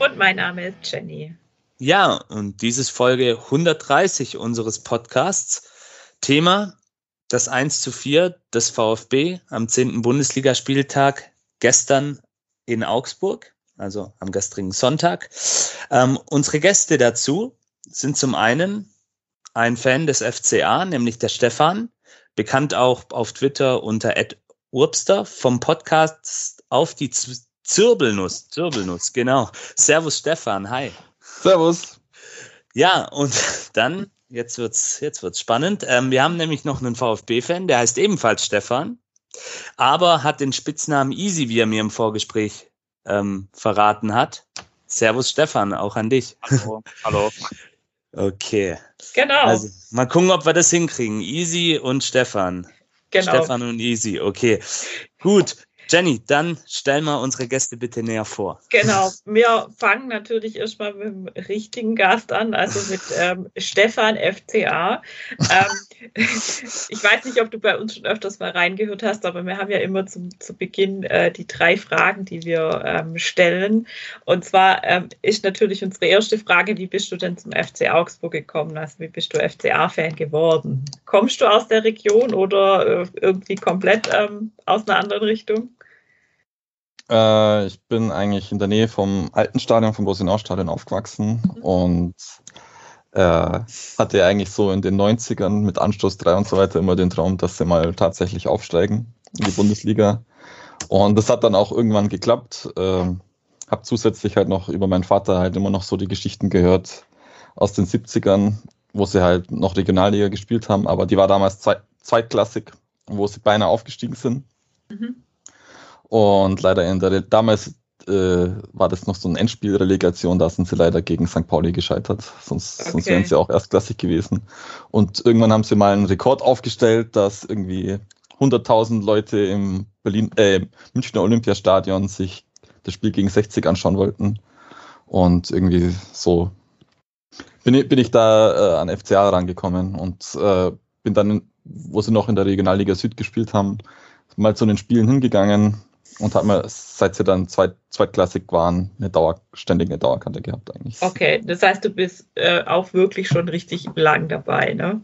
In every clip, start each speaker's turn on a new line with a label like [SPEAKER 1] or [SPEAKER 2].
[SPEAKER 1] Und mein Name ist Jenny.
[SPEAKER 2] Ja, und dies ist Folge 130 unseres Podcasts. Thema das 1 zu 4 des VfB am 10. Bundesligaspieltag gestern in Augsburg, also am gestrigen Sonntag. Ähm, unsere Gäste dazu sind zum einen ein Fan des FCA, nämlich der Stefan, bekannt auch auf Twitter unter Urbster vom Podcast auf die Zirbelnuss. Zirbelnuss, genau. Servus Stefan, hi.
[SPEAKER 3] Servus.
[SPEAKER 2] Ja, und dann, jetzt wird's, jetzt wird's spannend. Ähm, wir haben nämlich noch einen VfB-Fan, der heißt ebenfalls Stefan, aber hat den Spitznamen Easy, wie er mir im Vorgespräch ähm, verraten hat. Servus Stefan, auch an dich.
[SPEAKER 4] Hallo. Hallo.
[SPEAKER 2] Okay.
[SPEAKER 1] Genau.
[SPEAKER 2] Also, mal gucken, ob wir das hinkriegen. Easy und Stefan.
[SPEAKER 1] Genau.
[SPEAKER 2] Stefan und Easy, okay. Gut. Jenny, dann stell mal unsere Gäste bitte näher vor.
[SPEAKER 1] Genau, wir fangen natürlich erstmal mit dem richtigen Gast an, also mit ähm, Stefan FCA. Ähm, ich weiß nicht, ob du bei uns schon öfters mal reingehört hast, aber wir haben ja immer zum, zu Beginn äh, die drei Fragen, die wir ähm, stellen. Und zwar ähm, ist natürlich unsere erste Frage, wie bist du denn zum FC Augsburg gekommen? Also wie bist du FCA-Fan geworden? Kommst du aus der Region oder äh, irgendwie komplett ähm, aus einer anderen Richtung?
[SPEAKER 3] Äh, ich bin eigentlich in der Nähe vom alten Stadion, vom Rosenau-Stadion aufgewachsen mhm. und äh, hatte eigentlich so in den 90ern mit Anstoß 3 und so weiter immer den Traum, dass sie mal tatsächlich aufsteigen in die Bundesliga. Und das hat dann auch irgendwann geklappt. Äh, habe zusätzlich halt noch über meinen Vater halt immer noch so die Geschichten gehört aus den 70ern, wo sie halt noch Regionalliga gespielt haben, aber die war damals zweitklassig, wo sie beinahe aufgestiegen sind. Mhm. Und leider in der damals äh, war das noch so eine Endspielrelegation, da sind sie leider gegen St. Pauli gescheitert. Sonst, okay. sonst wären sie auch erstklassig gewesen. Und irgendwann haben sie mal einen Rekord aufgestellt, dass irgendwie 100.000 Leute im Berlin, äh, Münchner Olympiastadion sich das Spiel gegen 60 anschauen wollten. Und irgendwie so bin ich, bin ich da äh, an FCA rangekommen und äh, bin dann, wo sie noch in der Regionalliga Süd gespielt haben, mal zu den Spielen hingegangen, und hat mir, seit sie dann zweit, zweitklassig waren, eine Dauer, ständig eine Dauerkarte gehabt eigentlich.
[SPEAKER 1] Okay, das heißt, du bist äh, auch wirklich schon richtig lang dabei, ne?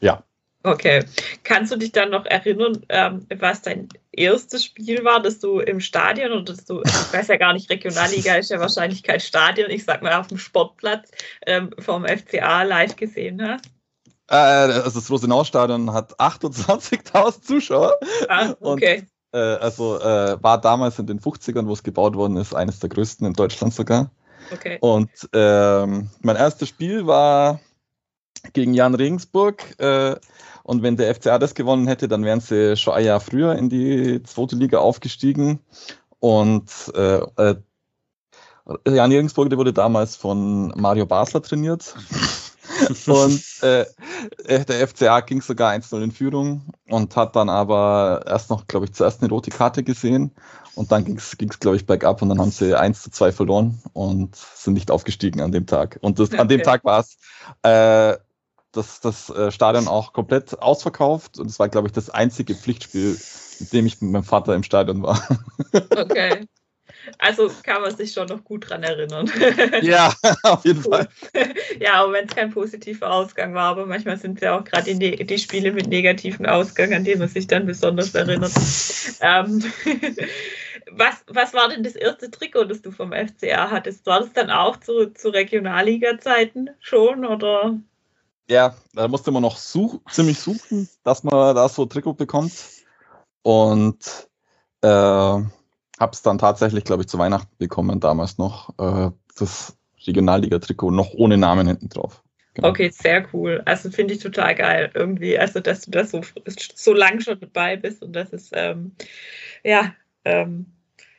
[SPEAKER 3] Ja.
[SPEAKER 1] Okay. Kannst du dich dann noch erinnern, ähm, was dein erstes Spiel war, dass du im Stadion oder dass du, ich weiß ja gar nicht, Regionalliga ist ja wahrscheinlich kein Stadion, ich sag mal auf dem Sportplatz ähm, vom FCA live gesehen hast?
[SPEAKER 3] Äh, also das Rosenau-Stadion hat 28.000 Zuschauer.
[SPEAKER 1] Ah, okay. Und
[SPEAKER 3] äh, also äh, war damals in den 50ern, wo es gebaut worden ist, eines der größten in Deutschland sogar.
[SPEAKER 1] Okay.
[SPEAKER 3] Und ähm, mein erstes Spiel war gegen Jan Regensburg. Äh, und wenn der FCA das gewonnen hätte, dann wären sie schon ein Jahr früher in die zweite Liga aufgestiegen. Und äh, äh, Jan Regensburg, der wurde damals von Mario Basler trainiert. und äh, äh der FCA ging sogar 1-0 in Führung und hat dann aber erst noch, glaube ich, zuerst eine rote Karte gesehen und dann ging es, glaube ich, bergab und dann haben sie 1 zu 2 verloren und sind nicht aufgestiegen an dem Tag. Und das, okay. an dem Tag war es äh, das, das äh, Stadion auch komplett ausverkauft und es war, glaube ich, das einzige Pflichtspiel, mit dem ich mit meinem Vater im Stadion war.
[SPEAKER 1] Okay. Also kann man sich schon noch gut dran erinnern.
[SPEAKER 3] Ja, auf jeden Fall.
[SPEAKER 1] Ja, auch wenn es kein positiver Ausgang war, aber manchmal sind es ja auch gerade die, die, Spiele mit negativem Ausgang, an die man sich dann besonders erinnert. ähm, was, was war denn das erste Trikot, das du vom FCA hattest? War das dann auch zu, zu Regionalliga-Zeiten schon oder?
[SPEAKER 3] Ja, da musste man noch such, ziemlich suchen, dass man da so ein Trikot bekommt. Und äh, habe es dann tatsächlich, glaube ich, zu Weihnachten bekommen, damals noch. Äh, das Regionalliga-Trikot noch ohne Namen hinten drauf.
[SPEAKER 1] Genau. Okay, sehr cool. Also finde ich total geil irgendwie, also dass du das so, so lang schon dabei bist und das ist ähm, ja ähm,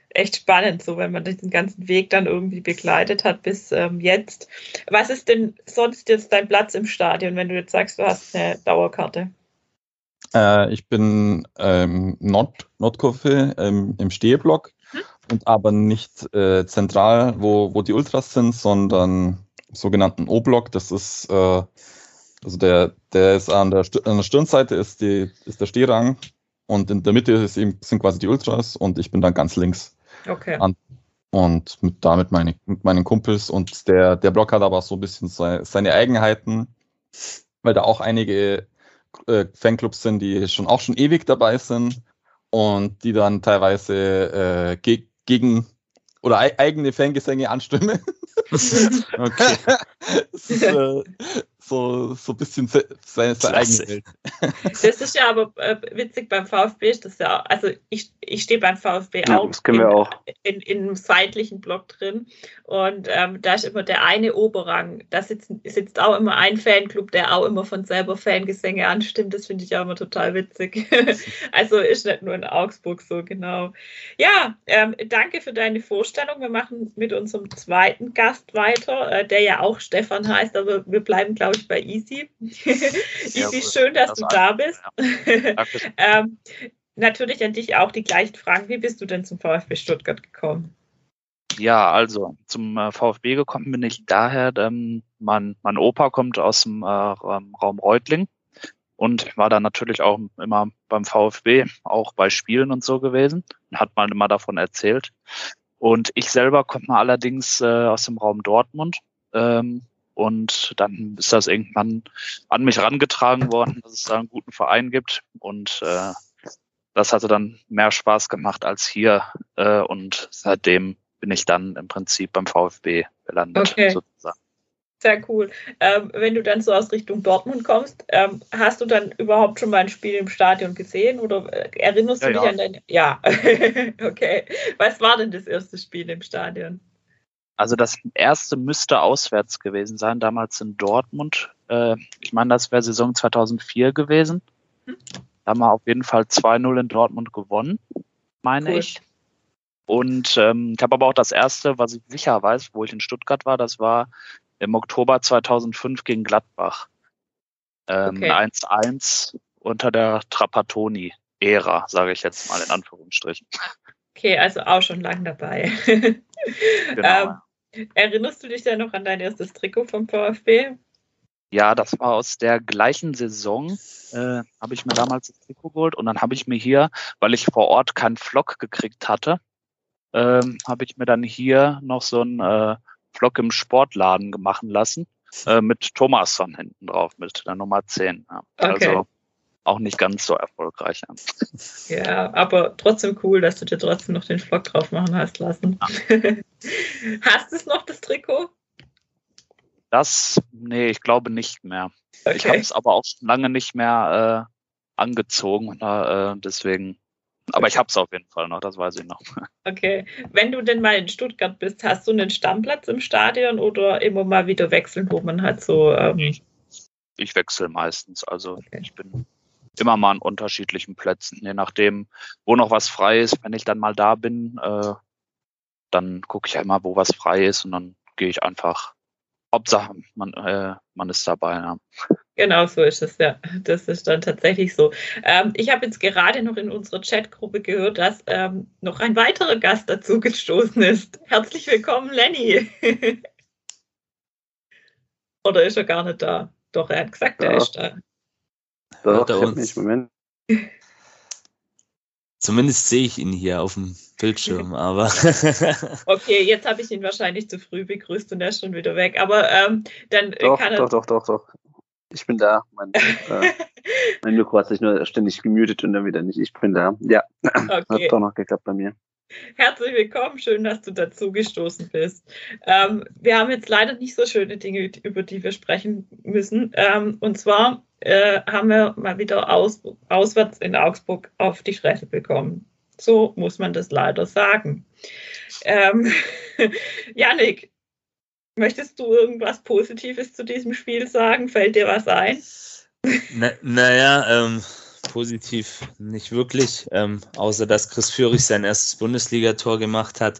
[SPEAKER 1] echt spannend, so wenn man diesen ganzen Weg dann irgendwie begleitet hat bis ähm, jetzt. Was ist denn sonst jetzt dein Platz im Stadion, wenn du jetzt sagst, du hast eine Dauerkarte?
[SPEAKER 3] Äh, ich bin ähm, Nord Nordkurve ähm, im Stehblock hm? und aber nicht äh, zentral, wo, wo die Ultras sind, sondern sogenannten O-Block. Das ist äh, also der, der ist an der, an der Stirnseite ist, die, ist der Stehrang und in der Mitte eben, sind quasi die Ultras und ich bin dann ganz links.
[SPEAKER 1] Okay.
[SPEAKER 3] An, und mit, damit meine, mit meinen Kumpels und der, der Block hat aber so ein bisschen seine Eigenheiten, weil da auch einige äh, Fanclubs sind, die schon auch schon ewig dabei sind und die dann teilweise äh, ge gegen oder eigene Fangesänge anstimmen. okay. ist, äh, so, so ein bisschen seine, seine eigene Welt.
[SPEAKER 1] Das ist ja aber äh, witzig beim VfB, ist das ja, also ich, ich stehe beim VfB ja, auch,
[SPEAKER 4] das in, wir auch.
[SPEAKER 1] In, in, einem seitlichen Block drin und ähm, da ist immer der eine Oberrang, da sitzt, sitzt auch immer ein Fanclub, der auch immer von selber Fangesänge anstimmt, das finde ich auch immer total witzig. also ist nicht nur in Augsburg so, genau. Ja, ähm, danke für deine Vorstellung. Wir machen mit unserem zweiten Gast weiter, äh, der ja auch Stefan heißt, aber wir bleiben, glaube ich, bei Easy. Easy, schön, dass das du da bist. Ja. ähm, natürlich an dich auch die gleichen Fragen. Wie bist du denn zum VfB Stuttgart gekommen?
[SPEAKER 5] Ja, also zum äh, VfB gekommen bin ich daher, ähm, mein, mein Opa kommt aus dem äh, Raum Reutling und war dann natürlich auch immer beim VfB, auch bei Spielen und so gewesen und hat mal immer davon erzählt. Und ich selber komme allerdings äh, aus dem Raum Dortmund ähm, und dann ist das irgendwann an mich herangetragen worden, dass es da einen guten Verein gibt. Und äh, das hatte dann mehr Spaß gemacht als hier. Äh, und seitdem bin ich dann im Prinzip beim VfB gelandet, okay. sozusagen.
[SPEAKER 1] Sehr cool. Ähm, wenn du dann so aus Richtung Dortmund kommst, ähm, hast du dann überhaupt schon mal ein Spiel im Stadion gesehen oder äh, erinnerst ja, du dich ja. an deine? Ja, okay. Was war denn das erste Spiel im Stadion?
[SPEAKER 5] Also das erste müsste auswärts gewesen sein, damals in Dortmund. Äh, ich meine, das wäre Saison 2004 gewesen. Hm. Da haben wir auf jeden Fall 2-0 in Dortmund gewonnen, meine cool. ich. Und ähm, ich habe aber auch das erste, was ich sicher weiß, wo ich in Stuttgart war, das war im Oktober 2005 gegen Gladbach. Ähm, okay. 1-1 unter der Trapattoni-Ära, sage ich jetzt mal in Anführungsstrichen.
[SPEAKER 1] Okay, also auch schon lang dabei. genau. ähm, Erinnerst du dich denn noch an dein erstes Trikot vom VfB?
[SPEAKER 5] Ja, das war aus der gleichen Saison, äh, habe ich mir damals das Trikot geholt und dann habe ich mir hier, weil ich vor Ort keinen Flock gekriegt hatte, ähm, habe ich mir dann hier noch so einen äh, Flock im Sportladen machen lassen äh, mit Thomasson hinten drauf, mit der Nummer 10. Ja. Okay. Also auch nicht ganz so erfolgreich an.
[SPEAKER 1] Ja, aber trotzdem cool, dass du dir trotzdem noch den Vlog drauf machen hast lassen. Ja. hast du es noch, das Trikot?
[SPEAKER 5] Das, nee, ich glaube nicht mehr. Okay. Ich habe es aber auch schon lange nicht mehr äh, angezogen. Äh, deswegen, aber ich habe es auf jeden Fall noch, das weiß ich noch.
[SPEAKER 1] Okay. Wenn du denn mal in Stuttgart bist, hast du einen Stammplatz im Stadion oder immer mal wieder wechseln, wo man halt so. Ähm
[SPEAKER 5] ich, ich wechsle meistens. Also okay. ich bin immer mal an unterschiedlichen Plätzen, je nachdem, wo noch was frei ist. Wenn ich dann mal da bin, äh, dann gucke ich einmal, wo was frei ist und dann gehe ich einfach. Hauptsache, man, äh, man ist dabei. Ja.
[SPEAKER 1] Genau so ist es, ja. Das ist dann tatsächlich so. Ähm, ich habe jetzt gerade noch in unserer Chatgruppe gehört, dass ähm, noch ein weiterer Gast dazu gestoßen ist. Herzlich willkommen, Lenny. Oder ist er gar nicht da? Doch, er hat gesagt, ja. er ist da.
[SPEAKER 4] Doch, ich uns. Moment.
[SPEAKER 2] Zumindest sehe ich ihn hier auf dem Bildschirm, aber.
[SPEAKER 1] okay, jetzt habe ich ihn wahrscheinlich zu früh begrüßt und er ist schon wieder weg. Aber ähm, dann
[SPEAKER 4] doch,
[SPEAKER 1] kann
[SPEAKER 4] er. Doch, doch, doch, doch. Ich bin da. Mein, äh, mein Mikro hat sich nur ständig gemutet und dann wieder nicht. Ich bin da. Ja, okay. hat doch noch geklappt bei mir.
[SPEAKER 1] Herzlich willkommen, schön, dass du dazu gestoßen bist. Ähm, wir haben jetzt leider nicht so schöne Dinge, über die wir sprechen müssen. Ähm, und zwar äh, haben wir mal wieder aus, auswärts in Augsburg auf die Fresse bekommen. So muss man das leider sagen. Ähm, Janik, möchtest du irgendwas Positives zu diesem Spiel sagen? Fällt dir was ein?
[SPEAKER 2] Na, naja, ähm, positiv nicht wirklich, ähm, außer dass Chris Führig sein erstes Bundesligator gemacht hat.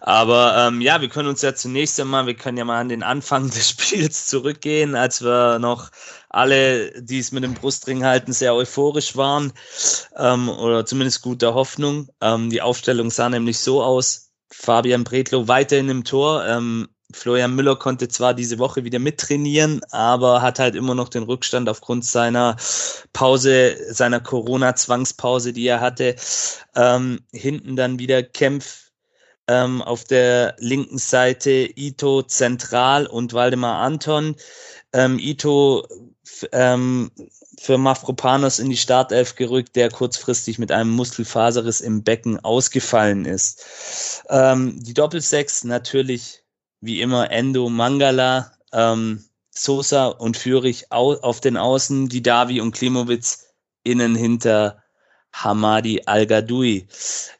[SPEAKER 2] Aber ähm, ja, wir können uns ja zunächst einmal, wir können ja mal an den Anfang des Spiels zurückgehen, als wir noch alle, die es mit dem Brustring halten, sehr euphorisch waren ähm, oder zumindest guter Hoffnung. Ähm, die Aufstellung sah nämlich so aus, Fabian Bredlow weiterhin im Tor, ähm, Florian Müller konnte zwar diese Woche wieder mittrainieren, aber hat halt immer noch den Rückstand aufgrund seiner Pause, seiner Corona-Zwangspause, die er hatte. Ähm, hinten dann wieder Kempf ähm, auf der linken Seite, Ito zentral und Waldemar Anton. Ähm, Ito ähm, für Mafropanos in die Startelf gerückt, der kurzfristig mit einem Muskelfaserriss im Becken ausgefallen ist. Ähm, die Doppelsechs natürlich wie immer Endo, Mangala, ähm, Sosa und Fürich auf den Außen, Didavi und Klimowitz innen hinter Hamadi Al-Gadoui.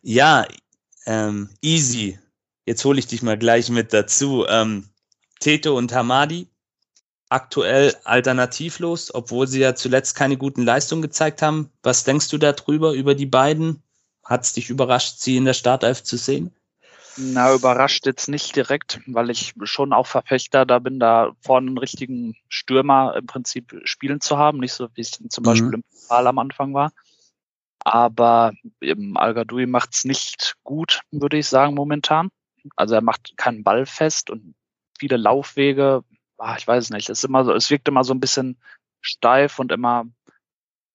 [SPEAKER 2] Ja, ähm, easy. Jetzt hole ich dich mal gleich mit dazu. Ähm, Teto und Hamadi, aktuell alternativlos, obwohl sie ja zuletzt keine guten Leistungen gezeigt haben. Was denkst du darüber, über die beiden? Hat es dich überrascht, sie in der Startelf zu sehen?
[SPEAKER 5] Na, überrascht jetzt nicht direkt, weil ich schon auch Verfechter da bin, da vorne einen richtigen Stürmer im Prinzip spielen zu haben, nicht so wie es zum mhm. Beispiel im Pokal am Anfang war. Aber im Al-Gadoui macht es nicht gut, würde ich sagen, momentan. Also er macht keinen Ball fest und viele Laufwege, ach, ich weiß nicht, es ist immer so, es wirkt immer so ein bisschen steif und immer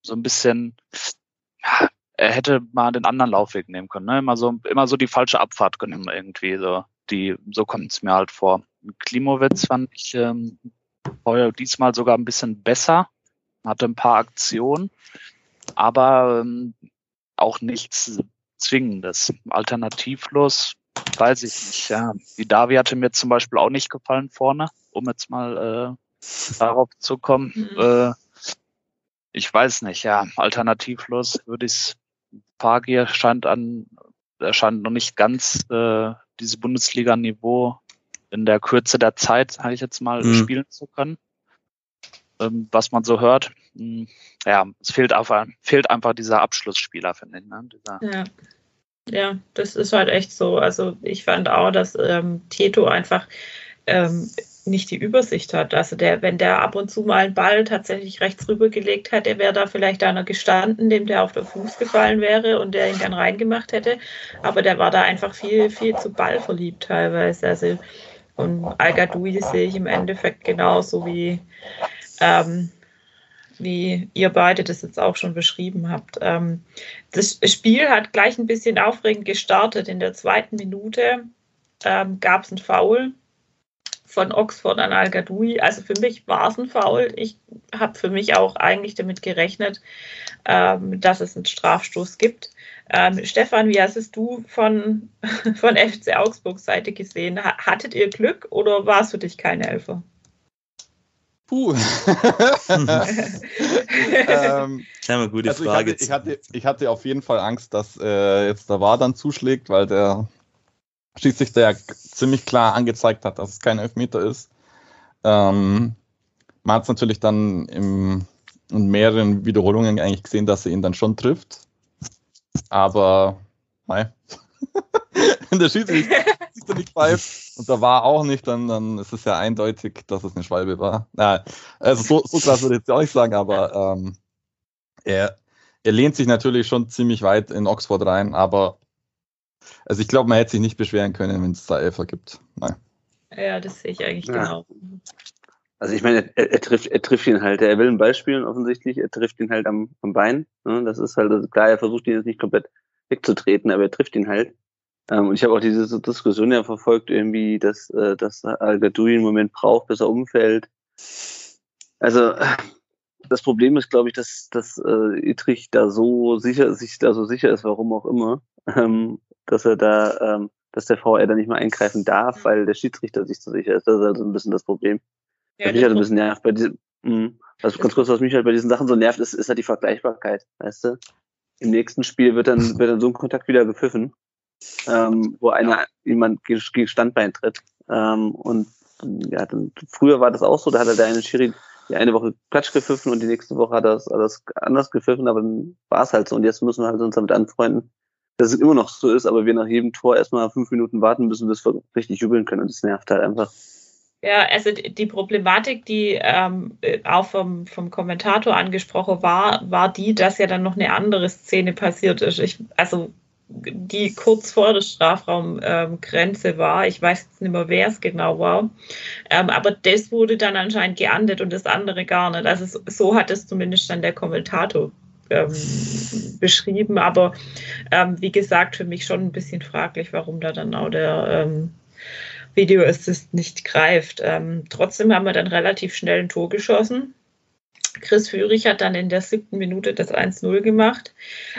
[SPEAKER 5] so ein bisschen, ja, er hätte mal den anderen Laufweg nehmen können. Ne? Immer so, immer so die falsche Abfahrt genommen irgendwie. So, die, so kommt es mir halt vor. Klimowitz fand ich ähm, heuer diesmal sogar ein bisschen besser, hatte ein paar Aktionen, aber ähm, auch nichts Zwingendes. Alternativlos, weiß ich nicht. Ja. Die Davi hatte mir zum Beispiel auch nicht gefallen vorne, um jetzt mal äh, darauf zu kommen. Mhm. Äh, ich weiß nicht, ja, alternativlos würde ich es Fagier scheint an, er scheint noch nicht ganz äh, dieses Bundesliga-Niveau in der Kürze der Zeit, sage ich jetzt mal, mhm. spielen zu können. Ähm, was man so hört. Mh, hm, ja, es fehlt einfach, fehlt einfach dieser Abschlussspieler, finde ich. Ne? Dieser
[SPEAKER 1] ja. ja, das ist halt echt so. Also ich fand auch, dass ähm, Teto einfach ähm, nicht die Übersicht hat. Also der, wenn der ab und zu mal einen Ball tatsächlich rechts rübergelegt hätte, wäre da vielleicht einer gestanden, dem der auf den Fuß gefallen wäre und der ihn dann reingemacht hätte. Aber der war da einfach viel, viel zu ballverliebt teilweise. Also und Al-Gadoui sehe ich im Endeffekt genauso wie, ähm, wie ihr beide das jetzt auch schon beschrieben habt. Ähm, das Spiel hat gleich ein bisschen aufregend gestartet. In der zweiten Minute ähm, gab es einen Foul von Oxford an Al-Gadoui. Also für mich war es ein Foul. Ich habe für mich auch eigentlich damit gerechnet, ähm, dass es einen Strafstoß gibt. Ähm, Stefan, wie hast es du von, von FC Augsburg Seite gesehen? Hattet ihr Glück oder war es für dich keine Elfer?
[SPEAKER 3] Puh.
[SPEAKER 2] ähm, eine gute
[SPEAKER 3] also
[SPEAKER 2] Frage.
[SPEAKER 3] Ich hatte, ich, hatte, ich hatte auf jeden Fall Angst, dass äh, jetzt der War dann zuschlägt, weil der schließlich der ziemlich klar angezeigt hat, dass es kein Elfmeter ist. Ähm, man hat es natürlich dann im, in mehreren Wiederholungen eigentlich gesehen, dass er ihn dann schon trifft. Aber nein. Wenn der Schiedsrichter nicht pfeift und da war auch nicht, dann, dann ist es ja eindeutig, dass es eine Schwalbe war. Na, also so, so krass würde ich jetzt auch nicht sagen, aber ähm, er, er lehnt sich natürlich schon ziemlich weit in Oxford rein, aber also ich glaube, man hätte sich nicht beschweren können, wenn es da Elfer gibt. Nein.
[SPEAKER 1] Ja, das sehe ich eigentlich ja. genau.
[SPEAKER 4] Also ich meine, er, er, trifft, er trifft ihn halt. Er will einen Ball spielen offensichtlich. Er trifft ihn halt am, am Bein. Ne? Das ist halt also klar. Er versucht ihn jetzt nicht komplett wegzutreten, aber er trifft ihn halt. Ähm, und ich habe auch diese Diskussion ja verfolgt, irgendwie, dass, äh, dass Al-Gadoui einen Moment braucht, bis er umfällt. Also das Problem ist, glaube ich, dass, dass äh, Itrich da so sicher, sich da so sicher ist, warum auch immer, ähm, dass er da, ähm, dass der VR da nicht mal eingreifen darf, weil der Schiedsrichter sich so sicher ist. Das ist also ein bisschen das Problem. Ja, was mich halt ein bisschen nervt bei diesem, mh, also ganz kurz, was mich halt bei diesen Sachen so nervt, ist, ist halt die Vergleichbarkeit, weißt du? Im nächsten Spiel wird dann, wird dann so ein Kontakt wieder gepfiffen, ähm, wo einer jemand gegen Standbein tritt. Ähm, und ja, dann, früher war das auch so, da hat er der eine Schiri die eine Woche Klatsch gepfiffen und die nächste Woche hat er es alles anders gepfiffen, aber dann war es halt so. Und jetzt müssen wir halt uns damit anfreunden, dass es immer noch so ist, aber wir nach jedem Tor erstmal fünf Minuten warten müssen, bis wir richtig jubeln können. Und das nervt halt einfach.
[SPEAKER 1] Ja, also die Problematik, die ähm, auch vom, vom Kommentator angesprochen war, war die, dass ja dann noch eine andere Szene passiert ist. Ich, also die kurz vor der Strafraumgrenze ähm, war. Ich weiß jetzt nicht mehr, wer es genau war. Ähm, aber das wurde dann anscheinend geahndet und das andere gar nicht. Also so hat es zumindest dann der Kommentator ähm, beschrieben. Aber ähm, wie gesagt, für mich schon ein bisschen fraglich, warum da dann auch der ähm, Video Assist nicht greift. Ähm, trotzdem haben wir dann relativ schnell ein Tor geschossen. Chris Führig hat dann in der siebten Minute das 1-0 gemacht.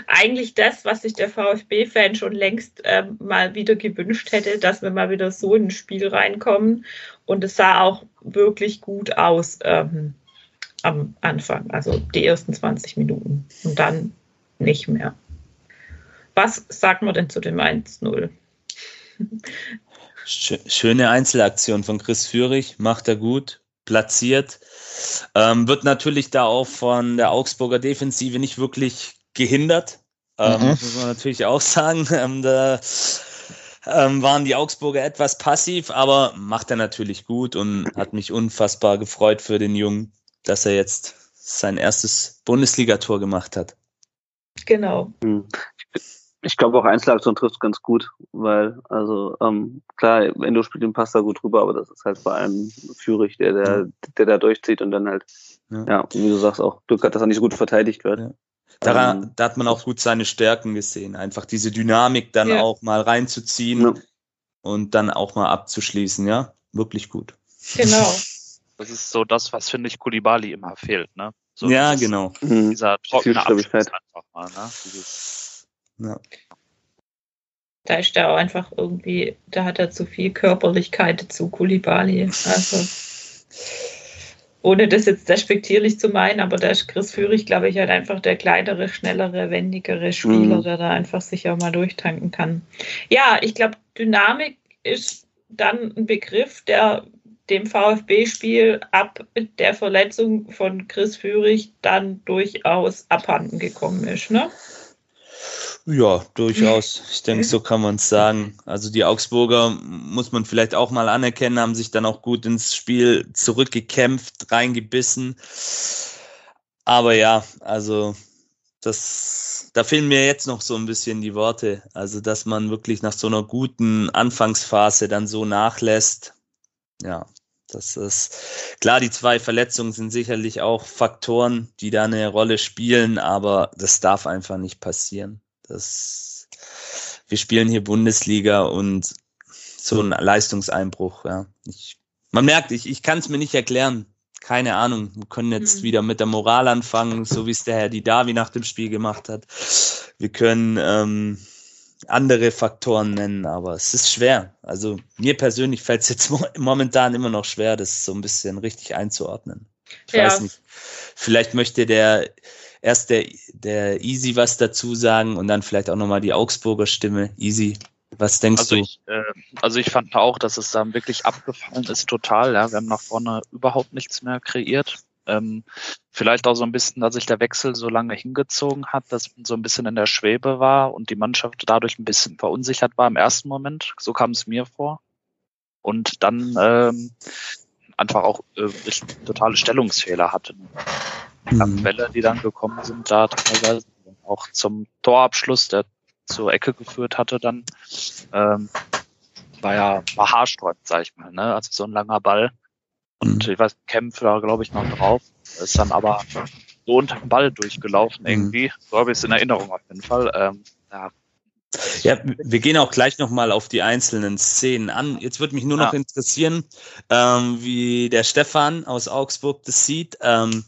[SPEAKER 1] Eigentlich das, was sich der VfB-Fan schon längst ähm, mal wieder gewünscht hätte, dass wir mal wieder so in ein Spiel reinkommen. Und es sah auch wirklich gut aus ähm, am Anfang, also die ersten 20 Minuten. Und dann nicht mehr. Was sagt man denn zu dem 1-0?
[SPEAKER 2] Schöne Einzelaktion von Chris Führig, macht er gut, platziert. Ähm, wird natürlich da auch von der Augsburger Defensive nicht wirklich gehindert. Ähm, mhm. Muss man natürlich auch sagen. Ähm, da ähm, waren die Augsburger etwas passiv, aber macht er natürlich gut und hat mich unfassbar gefreut für den Jungen, dass er jetzt sein erstes Bundesligator gemacht hat.
[SPEAKER 1] Genau.
[SPEAKER 4] Hm ich glaube auch Einzelaktion trifft ganz gut, weil, also, ähm, klar, Endo spielt den Pass da gut rüber, aber das ist halt vor allem Führig, der, der, der da durchzieht und dann halt, ja. ja, wie du sagst, auch Glück hat, dass er nicht so gut verteidigt wird. Ja.
[SPEAKER 2] Daran, ähm, da hat man auch gut seine Stärken gesehen, einfach diese Dynamik dann ja. auch mal reinzuziehen ja. und dann auch mal abzuschließen, ja, wirklich gut.
[SPEAKER 1] Genau.
[SPEAKER 5] Das ist so das, was, finde ich, Kulibali immer fehlt, ne? So
[SPEAKER 2] ja, genau.
[SPEAKER 5] Mhm. Dieser trockene Abschluss einfach mal, ne? Dieses, ja.
[SPEAKER 1] Da ist er auch einfach irgendwie, da hat er zu viel Körperlichkeit zu Kulibali. Also, ohne das jetzt despektierlich zu meinen, aber da ist Chris Führig, glaube ich, halt einfach der kleinere, schnellere, wendigere Spieler, mhm. der da einfach sich auch mal durchtanken kann. Ja, ich glaube, Dynamik ist dann ein Begriff, der dem VfB-Spiel ab der Verletzung von Chris Führig dann durchaus abhanden gekommen ist. Ne?
[SPEAKER 2] Ja, durchaus. Ich denke, so kann man es sagen. Also die Augsburger muss man vielleicht auch mal anerkennen, haben sich dann auch gut ins Spiel zurückgekämpft, reingebissen. Aber ja, also das, da fehlen mir jetzt noch so ein bisschen die Worte. Also, dass man wirklich nach so einer guten Anfangsphase dann so nachlässt. Ja, das ist klar, die zwei Verletzungen sind sicherlich auch Faktoren, die da eine Rolle spielen, aber das darf einfach nicht passieren. Das, wir spielen hier Bundesliga und so ein Leistungseinbruch, ja. Ich, man merkt, ich, ich kann es mir nicht erklären. Keine Ahnung. Wir können jetzt mhm. wieder mit der Moral anfangen, so wie es der Herr Didavi nach dem Spiel gemacht hat. Wir können ähm, andere Faktoren nennen, aber es ist schwer. Also mir persönlich fällt es jetzt momentan immer noch schwer, das so ein bisschen richtig einzuordnen. Ich ja. weiß nicht. Vielleicht möchte der erst der, der Easy was dazu sagen und dann vielleicht auch nochmal die Augsburger Stimme. Easy, was denkst
[SPEAKER 5] also
[SPEAKER 2] du?
[SPEAKER 5] Ich, äh, also ich fand auch, dass es da wirklich abgefallen ist, total. Ja. Wir haben nach vorne überhaupt nichts mehr kreiert. Ähm, vielleicht auch so ein bisschen, dass sich der Wechsel so lange hingezogen hat, dass man so ein bisschen in der Schwebe war und die Mannschaft dadurch ein bisschen verunsichert war im ersten Moment. So kam es mir vor. Und dann ähm, einfach auch äh, totale Stellungsfehler hatten mhm. Bälle, die dann gekommen sind, da teilweise auch zum Torabschluss, der zur Ecke geführt hatte, dann ähm, war ja war haarsträubend, sag ich mal, ne? Also so ein langer Ball. Und mhm. ich weiß, Kämpfe da glaube ich noch drauf, ist dann aber so unter dem Ball durchgelaufen mhm. irgendwie. So habe ich es in Erinnerung auf jeden Fall. Ähm, ja,
[SPEAKER 2] ja, wir gehen auch gleich nochmal auf die einzelnen Szenen an. Jetzt würde mich nur noch ja. interessieren, ähm, wie der Stefan aus Augsburg das sieht. Ähm,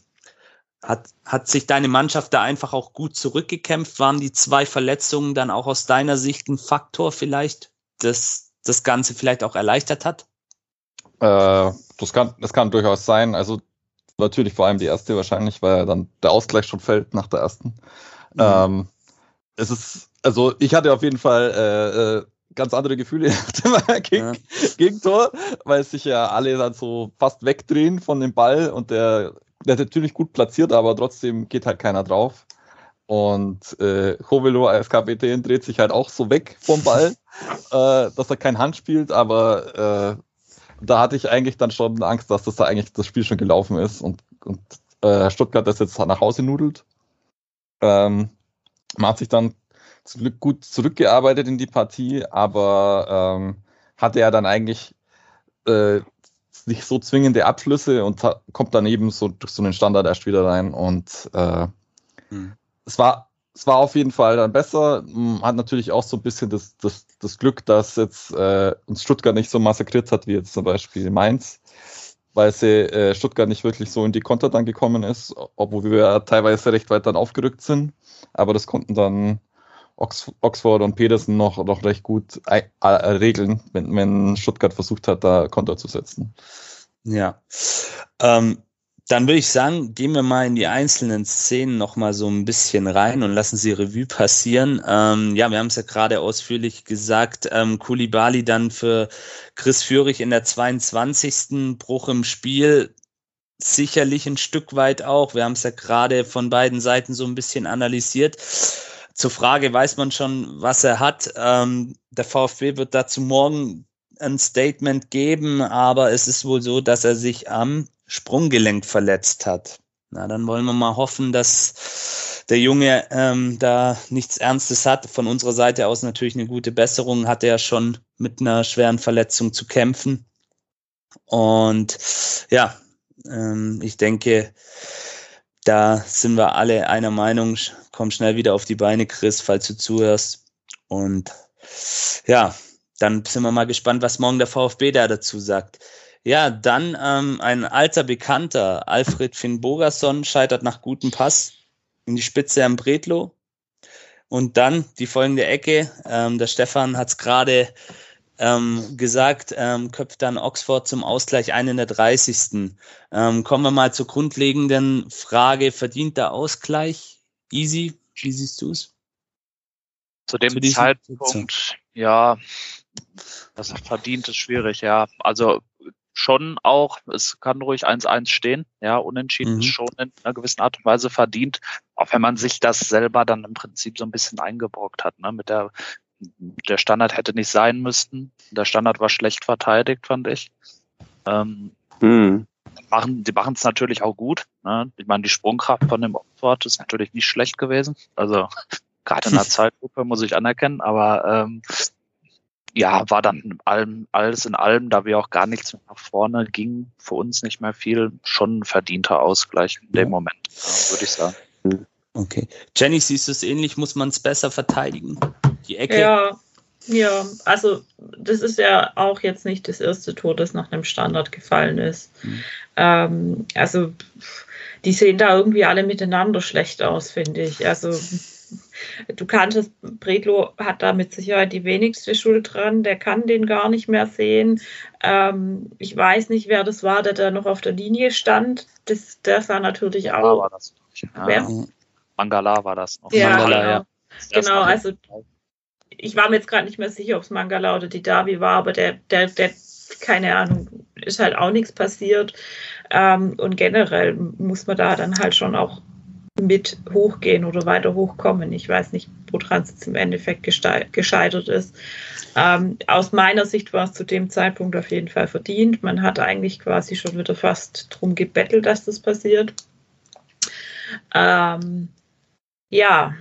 [SPEAKER 2] hat, hat sich deine Mannschaft da einfach auch gut zurückgekämpft? Waren die zwei Verletzungen dann auch aus deiner Sicht ein Faktor vielleicht, das das Ganze vielleicht auch erleichtert hat?
[SPEAKER 3] Äh, das, kann, das kann durchaus sein. Also natürlich vor allem die erste wahrscheinlich, weil dann der Ausgleich schon fällt nach der ersten. Mhm. Ähm, es ist, also ich hatte auf jeden Fall äh, äh, ganz andere Gefühle gegen, ja. Gegentor, weil sich ja alle dann so fast wegdrehen von dem Ball und der der ist natürlich gut platziert, aber trotzdem geht halt keiner drauf. Und äh, Hovelo als Kapitän dreht sich halt auch so weg vom Ball, äh, dass er kein Hand spielt, aber äh, da hatte ich eigentlich dann schon Angst, dass das da eigentlich das Spiel schon gelaufen ist und, und äh, Stuttgart das jetzt nach Hause nudelt. Ähm, man hat sich dann zum Glück gut zurückgearbeitet in die Partie, aber ähm, hatte ja dann eigentlich äh, nicht so zwingende Abschlüsse und kommt dann eben so durch so einen Standard erst wieder rein und äh, hm es war, es war auf jeden Fall dann besser. Hat natürlich auch so ein bisschen das, das, das Glück, dass jetzt äh, uns Stuttgart nicht so massakriert hat wie jetzt zum Beispiel Mainz, weil sie äh, Stuttgart nicht wirklich so in die Konter dann gekommen ist, obwohl wir teilweise recht weit dann aufgerückt sind. Aber das konnten dann Ox Oxford und Petersen noch, noch recht gut regeln, wenn, wenn Stuttgart versucht hat, da Konter zu setzen.
[SPEAKER 2] Ja. Ähm, dann würde ich sagen, gehen wir mal in die einzelnen Szenen noch mal so ein bisschen rein und lassen sie Revue passieren. Ähm, ja, wir haben es ja gerade ausführlich gesagt. Ähm, Kulibali dann für Chris Führig in der 22. Bruch im Spiel sicherlich ein Stück weit auch. Wir haben es ja gerade von beiden Seiten so ein bisschen analysiert. Zur Frage weiß man schon, was er hat. Ähm, der VfB wird dazu morgen ein Statement geben, aber es ist wohl so, dass er sich am Sprunggelenk verletzt hat. Na, dann wollen wir mal hoffen, dass der Junge ähm, da nichts Ernstes hat. Von unserer Seite aus natürlich eine gute Besserung. Hatte er schon mit einer schweren Verletzung zu kämpfen. Und ja, ähm, ich denke, da sind wir alle einer Meinung. Komm schnell wieder auf die Beine, Chris, falls du zuhörst. Und ja, dann sind wir mal gespannt, was morgen der VfB da dazu sagt. Ja, dann ähm, ein alter Bekannter, Alfred Finn Bogerson, scheitert nach gutem Pass in die Spitze am Bredlo. Und dann die folgende Ecke. Ähm, der Stefan hat es gerade ähm, gesagt, ähm, köpft dann Oxford zum Ausgleich ein in der 30. Ähm, kommen wir mal zur grundlegenden Frage, verdient der Ausgleich? Easy, wie siehst du es?
[SPEAKER 5] Zu dem Zu Zeitpunkt, ja, das verdient ist schwierig, ja. Also schon auch, es kann ruhig 1-1 stehen, ja, unentschieden mhm. ist schon in einer gewissen Art und Weise verdient, auch wenn man sich das selber dann im Prinzip so ein bisschen eingebrockt hat, ne, mit der, der Standard hätte nicht sein müssten, der Standard war schlecht verteidigt, fand ich. Ähm, mhm. machen, die machen es natürlich auch gut, ne, ich meine, die Sprungkraft von dem Oxford ist natürlich nicht schlecht gewesen, also gerade in der Zeitgruppe muss ich anerkennen, aber ähm, ja, war dann in allem, alles in allem, da wir auch gar nichts mehr nach vorne ging, für uns nicht mehr viel, schon ein verdienter Ausgleich in dem Moment, ja, würde ich sagen.
[SPEAKER 2] Okay. Jenny, siehst du es ähnlich? Muss man es besser verteidigen?
[SPEAKER 1] Die Ecke? Ja, ja, also das ist ja auch jetzt nicht das erste Tor, das nach einem Standard gefallen ist. Mhm. Ähm, also die sehen da irgendwie alle miteinander schlecht aus, finde ich. Also Du kanntest, Bredlo hat da mit Sicherheit die wenigste Schuld dran, der kann den gar nicht mehr sehen. Ähm, ich weiß nicht, wer das war, der da noch auf der Linie stand. Das, der sah natürlich auch. War das,
[SPEAKER 5] ja. Mangala war das
[SPEAKER 1] noch. Ja, Mangala, genau. Ja. Genau, also ich war mir jetzt gerade nicht mehr sicher, ob es Mangala oder die Davi war, aber der, der, der, keine Ahnung, ist halt auch nichts passiert. Ähm, und generell muss man da dann halt schon auch mit hochgehen oder weiter hochkommen. Ich weiß nicht, woran es im Endeffekt gescheitert ist. Ähm, aus meiner Sicht war es zu dem Zeitpunkt auf jeden Fall verdient. Man hat eigentlich quasi schon wieder fast drum gebettelt, dass das passiert. Ähm, ja.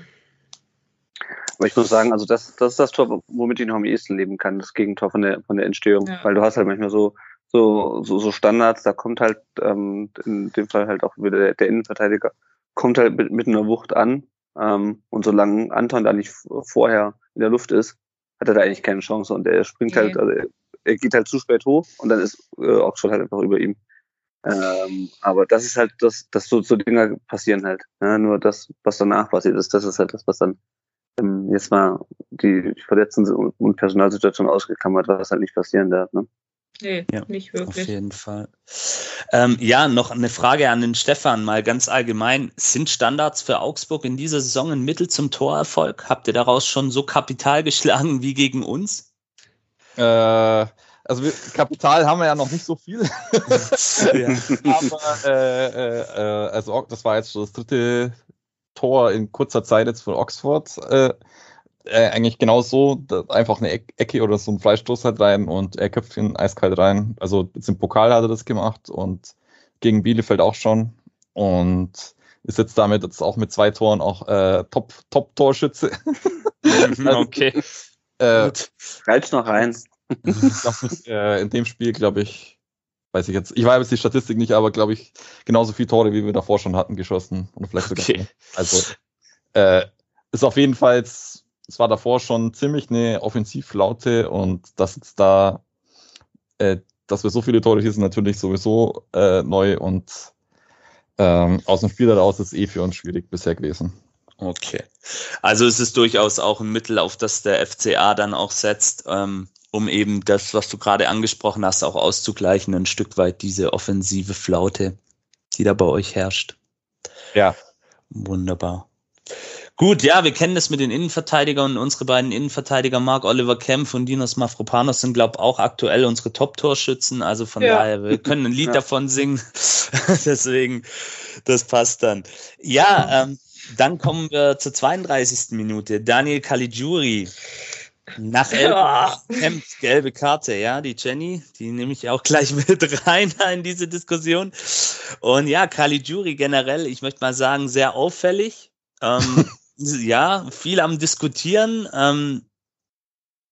[SPEAKER 4] Aber ich muss sagen, also das, das ist das Tor, womit ich noch am ehesten leben kann, das Gegentor von der, von der Entstehung. Ja. Weil du hast halt manchmal so, so, so, so Standards, da kommt halt ähm, in dem Fall halt auch wieder der, der Innenverteidiger kommt halt mit, mit einer Wucht an. Ähm, und solange Anton da nicht vorher in der Luft ist, hat er da eigentlich keine Chance. Und er springt halt, okay. halt, also er geht halt zu spät hoch und dann ist äh, Oxford halt einfach über ihm. Ähm, aber das ist halt das, dass so, so Dinge passieren halt. Ja, nur das, was danach passiert ist, das ist halt das, was dann ähm, jetzt mal die Verletzten und Personalsituation ausgekammert, was halt nicht passieren darf. Ne?
[SPEAKER 1] Nee, ja, nicht wirklich.
[SPEAKER 2] Auf jeden Fall. Ähm, ja, noch eine Frage an den Stefan, mal ganz allgemein. Sind Standards für Augsburg in dieser Saison ein Mittel zum Torerfolg? Habt ihr daraus schon so Kapital geschlagen wie gegen uns?
[SPEAKER 3] Äh, also wir, Kapital haben wir ja noch nicht so viel. Aber äh, äh, äh, also das war jetzt schon das dritte Tor in kurzer Zeit jetzt von Oxford. Äh, eigentlich genau so, einfach eine Ecke oder so ein Freistoß halt rein und er köpft ihn eiskalt rein. Also jetzt im Pokal hat er das gemacht und gegen Bielefeld auch schon und ist jetzt damit jetzt auch mit zwei Toren auch äh, Top Top Torschütze.
[SPEAKER 2] Mhm, okay.
[SPEAKER 4] äh, Reiz noch rein.
[SPEAKER 3] ich, äh, in dem Spiel glaube ich, weiß ich jetzt, ich weiß jetzt die Statistik nicht, aber glaube ich genauso viele Tore, wie wir davor schon hatten, geschossen und vielleicht sogar. Okay. Also äh, ist auf jeden Fall es war davor schon ziemlich eine Offensivlaute und dass jetzt da, äh, dass wir so viele Tore sind, natürlich sowieso äh, neu und ähm, aus dem Spiel heraus ist eh für uns schwierig bisher gewesen.
[SPEAKER 2] Okay. Also es ist durchaus auch ein Mittel, auf das der FCA dann auch setzt, ähm, um eben das, was du gerade angesprochen hast, auch auszugleichen, ein Stück weit diese offensive Flaute, die da bei euch herrscht.
[SPEAKER 3] Ja.
[SPEAKER 2] Wunderbar. Gut, ja, wir kennen das mit den Innenverteidigern und unsere beiden Innenverteidiger, Marc Oliver Kempf und Dinos Mafropanos, sind, glaube ich, auch aktuell unsere Top-Torschützen. Also von ja. daher, wir können ein Lied ja. davon singen. Deswegen, das passt dann. Ja, ähm, dann kommen wir zur 32. Minute. Daniel Caligiuri. Nach elf ja. Hemd, gelbe Karte, ja, die Jenny, die nehme ich auch gleich mit rein in diese Diskussion. Und ja, Caligiuri generell, ich möchte mal sagen, sehr auffällig. Ähm, ja, viel am Diskutieren. Ähm,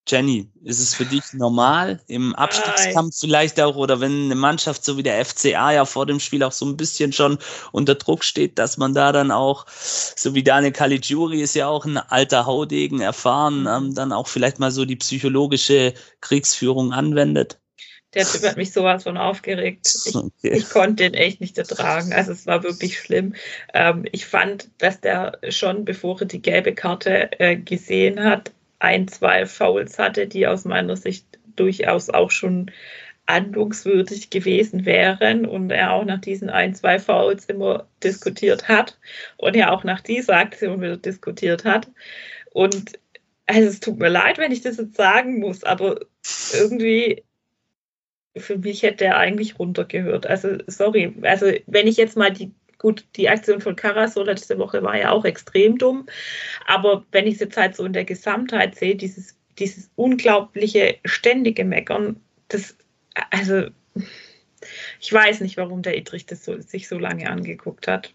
[SPEAKER 2] Jenny, ist es für dich normal im Abstiegskampf vielleicht auch oder wenn eine Mannschaft so wie der FCA ja vor dem Spiel auch so ein bisschen schon unter Druck steht, dass man da dann auch, so wie Daniel Caligiuri ist ja auch ein alter Haudegen erfahren, ähm, dann auch vielleicht mal so die psychologische Kriegsführung anwendet?
[SPEAKER 1] Der Typ hat mich sowas von aufgeregt. Ich, okay. ich, konnte den echt nicht ertragen. Also es war wirklich schlimm. Ähm, ich fand, dass der schon, bevor er die gelbe Karte äh, gesehen hat, ein, zwei Fouls hatte, die aus meiner Sicht durchaus auch schon andungswürdig gewesen wären und er auch nach diesen ein, zwei Fouls immer diskutiert hat und er auch nach dieser Aktion wieder diskutiert hat. Und also es tut mir leid, wenn ich das jetzt sagen muss, aber irgendwie für mich hätte er eigentlich runtergehört. Also, sorry, also wenn ich jetzt mal die, gut, die Aktion von Karasor letzte Woche war ja auch extrem dumm, aber wenn ich es jetzt halt so in der Gesamtheit sehe, dieses, dieses unglaubliche ständige Meckern, das, also, ich weiß nicht, warum der Idrich das so, sich so lange angeguckt hat.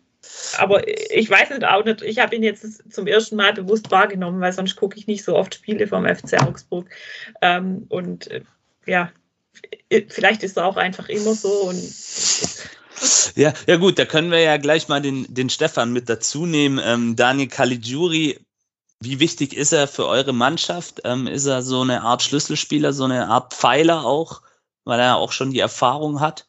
[SPEAKER 1] Aber ich weiß nicht auch nicht, ich habe ihn jetzt zum ersten Mal bewusst wahrgenommen, weil sonst gucke ich nicht so oft Spiele vom FC Augsburg. Ähm, und äh, ja, vielleicht ist es auch einfach immer so und
[SPEAKER 2] ja, ja gut, da können wir ja gleich mal den, den Stefan mit dazu nehmen. Ähm, Daniel Caligiuri, wie wichtig ist er für eure Mannschaft? Ähm, ist er so eine Art Schlüsselspieler, so eine Art Pfeiler auch, weil er auch schon die Erfahrung hat?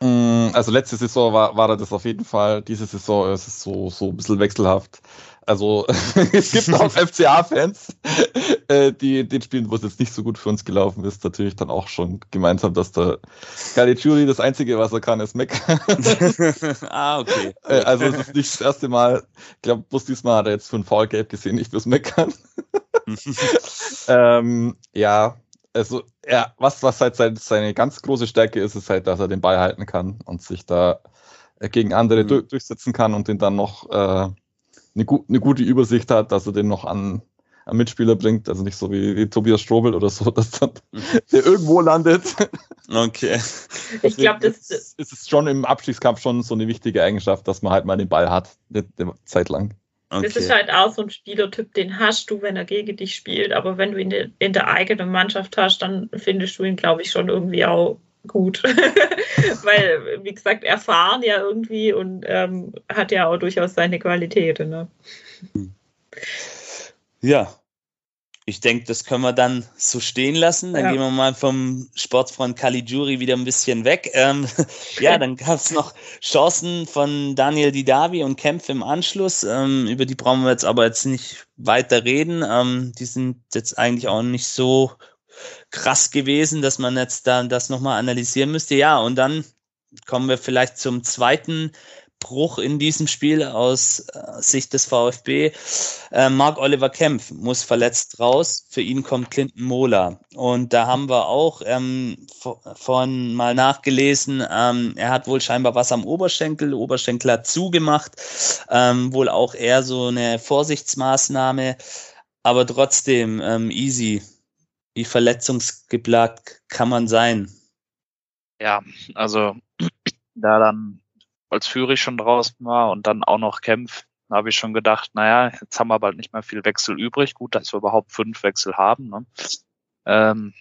[SPEAKER 3] Mm, also letzte Saison war, war er das auf jeden Fall. Diese Saison ist es so, so ein bisschen wechselhaft. Also es gibt auch FCA-Fans, äh, die den Spielen, wo es jetzt nicht so gut für uns gelaufen ist, natürlich dann auch schon gemeint haben, dass der Caligiuri das Einzige, was er kann, ist meckern.
[SPEAKER 2] ah, okay.
[SPEAKER 3] Äh, also es ist nicht das erste Mal, ich glaube, bloß diesmal hat er jetzt für ein Foul gelb gesehen, nicht fürs Meckern. ähm, ja, also ja, was, was halt seine, seine ganz große Stärke ist, ist halt, dass er den Ball halten kann und sich da äh, gegen andere mhm. durchsetzen kann und den dann noch äh, eine, gu eine gute Übersicht hat, dass er den noch an, an Mitspieler bringt. Also nicht so wie, wie Tobias Strobel oder so, dass dann der irgendwo landet.
[SPEAKER 2] Okay.
[SPEAKER 1] ich glaube, das
[SPEAKER 3] ist, ist es schon im Abstiegskampf schon so eine wichtige Eigenschaft, dass man halt mal den Ball hat, eine, eine Zeit lang.
[SPEAKER 1] Okay. Das ist halt auch so ein Spielertyp, den hast du, wenn er gegen dich spielt, aber wenn du ihn in, in der eigenen Mannschaft hast, dann findest du ihn, glaube ich, schon irgendwie auch gut. Weil, wie gesagt, erfahren ja irgendwie und ähm, hat ja auch durchaus seine Qualitäten. Ne?
[SPEAKER 2] Ja, ich denke, das können wir dann so stehen lassen. Dann ja. gehen wir mal vom Sportfreund Caligiuri wieder ein bisschen weg. Ähm, ja, dann gab es noch Chancen von Daniel Didavi und Kämpfe im Anschluss. Ähm, über die brauchen wir jetzt aber jetzt nicht weiter reden. Ähm, die sind jetzt eigentlich auch nicht so krass gewesen, dass man jetzt dann das nochmal analysieren müsste. Ja, und dann kommen wir vielleicht zum zweiten Bruch in diesem Spiel aus äh, Sicht des VfB. Äh, Mark Oliver Kempf muss verletzt raus. Für ihn kommt Clinton Mola. Und da haben wir auch ähm, vorhin mal nachgelesen, ähm, er hat wohl scheinbar was am Oberschenkel. Oberschenkel hat zugemacht. Ähm, wohl auch eher so eine Vorsichtsmaßnahme. Aber trotzdem, ähm, easy. Wie verletzungsgeplagt kann man sein?
[SPEAKER 5] Ja, also da dann als Führig schon draußen war und dann auch noch Kempf, habe ich schon gedacht, naja, jetzt haben wir bald nicht mehr viel Wechsel übrig. Gut, dass wir überhaupt fünf Wechsel haben. Ne? Ähm,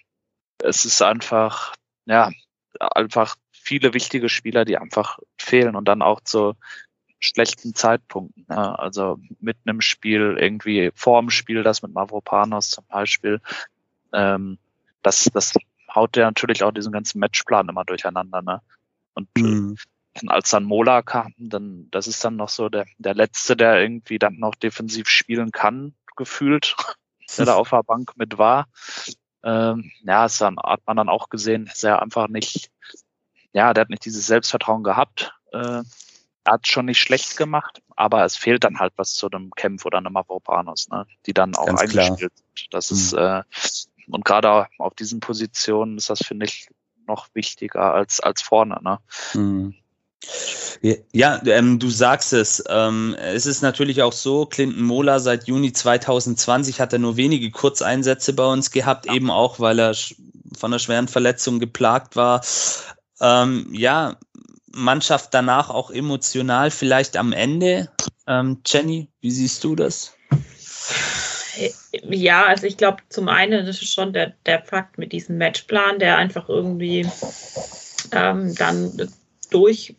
[SPEAKER 5] es ist einfach, ja, einfach viele wichtige Spieler, die einfach fehlen und dann auch zu schlechten Zeitpunkten. Ne? Also mitten im Spiel, irgendwie vor dem Spiel, das mit Mavropanos zum Beispiel, ähm, das, das haut ja natürlich auch diesen ganzen Matchplan immer durcheinander. Ne? Und mhm. als dann Mola kam, dann, das ist dann noch so der, der Letzte, der irgendwie dann noch defensiv spielen kann, gefühlt, der da auf der Bank mit war. Ähm, ja, es dann, hat man dann auch gesehen, dass er einfach nicht, ja, der hat nicht dieses Selbstvertrauen gehabt. Äh, er hat schon nicht schlecht gemacht, aber es fehlt dann halt was zu einem Kämpf oder einem Mavropanos, ne, die dann auch Ganz eingespielt sind. Das mhm. ist, äh, und gerade auf diesen Positionen ist das, finde ich, noch wichtiger als, als vorne. Ne? Mhm.
[SPEAKER 2] Ja, ähm, du sagst es. Ähm, es ist natürlich auch so, Clinton Mola seit Juni 2020 hat er nur wenige Kurzeinsätze bei uns gehabt, ja. eben auch, weil er von einer schweren Verletzung geplagt war. Ähm, ja, Mannschaft danach auch emotional vielleicht am Ende. Ähm, Jenny, wie siehst du das?
[SPEAKER 1] Ja, also ich glaube, zum einen das ist schon der, der Fakt mit diesem Matchplan, der einfach irgendwie ähm, dann durch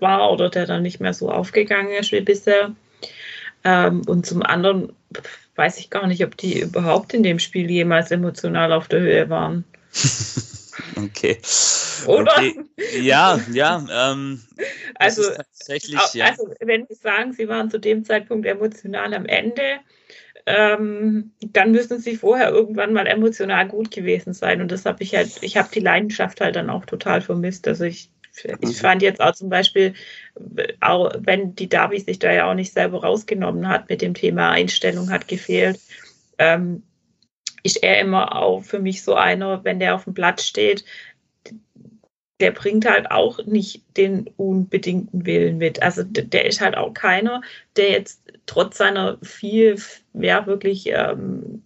[SPEAKER 1] war oder der dann nicht mehr so aufgegangen ist wie bisher. Ähm, und zum anderen weiß ich gar nicht, ob die überhaupt in dem Spiel jemals emotional auf der Höhe waren.
[SPEAKER 2] Okay.
[SPEAKER 1] Oder?
[SPEAKER 2] Okay. Ja, ja. Ähm,
[SPEAKER 1] also, tatsächlich, ja. also, wenn Sie sagen, Sie waren zu dem Zeitpunkt emotional am Ende, ähm, dann müssen Sie vorher irgendwann mal emotional gut gewesen sein. Und das habe ich halt, ich habe die Leidenschaft halt dann auch total vermisst. Also ich, ich mhm. fand jetzt auch zum Beispiel, auch wenn die Davi sich da ja auch nicht selber rausgenommen hat mit dem Thema Einstellung hat gefehlt, ähm, ist er immer auch für mich so einer, wenn der auf dem Platz steht, der bringt halt auch nicht den unbedingten Willen mit. Also der ist halt auch keiner, der jetzt trotz seiner viel, ja wirklich ähm,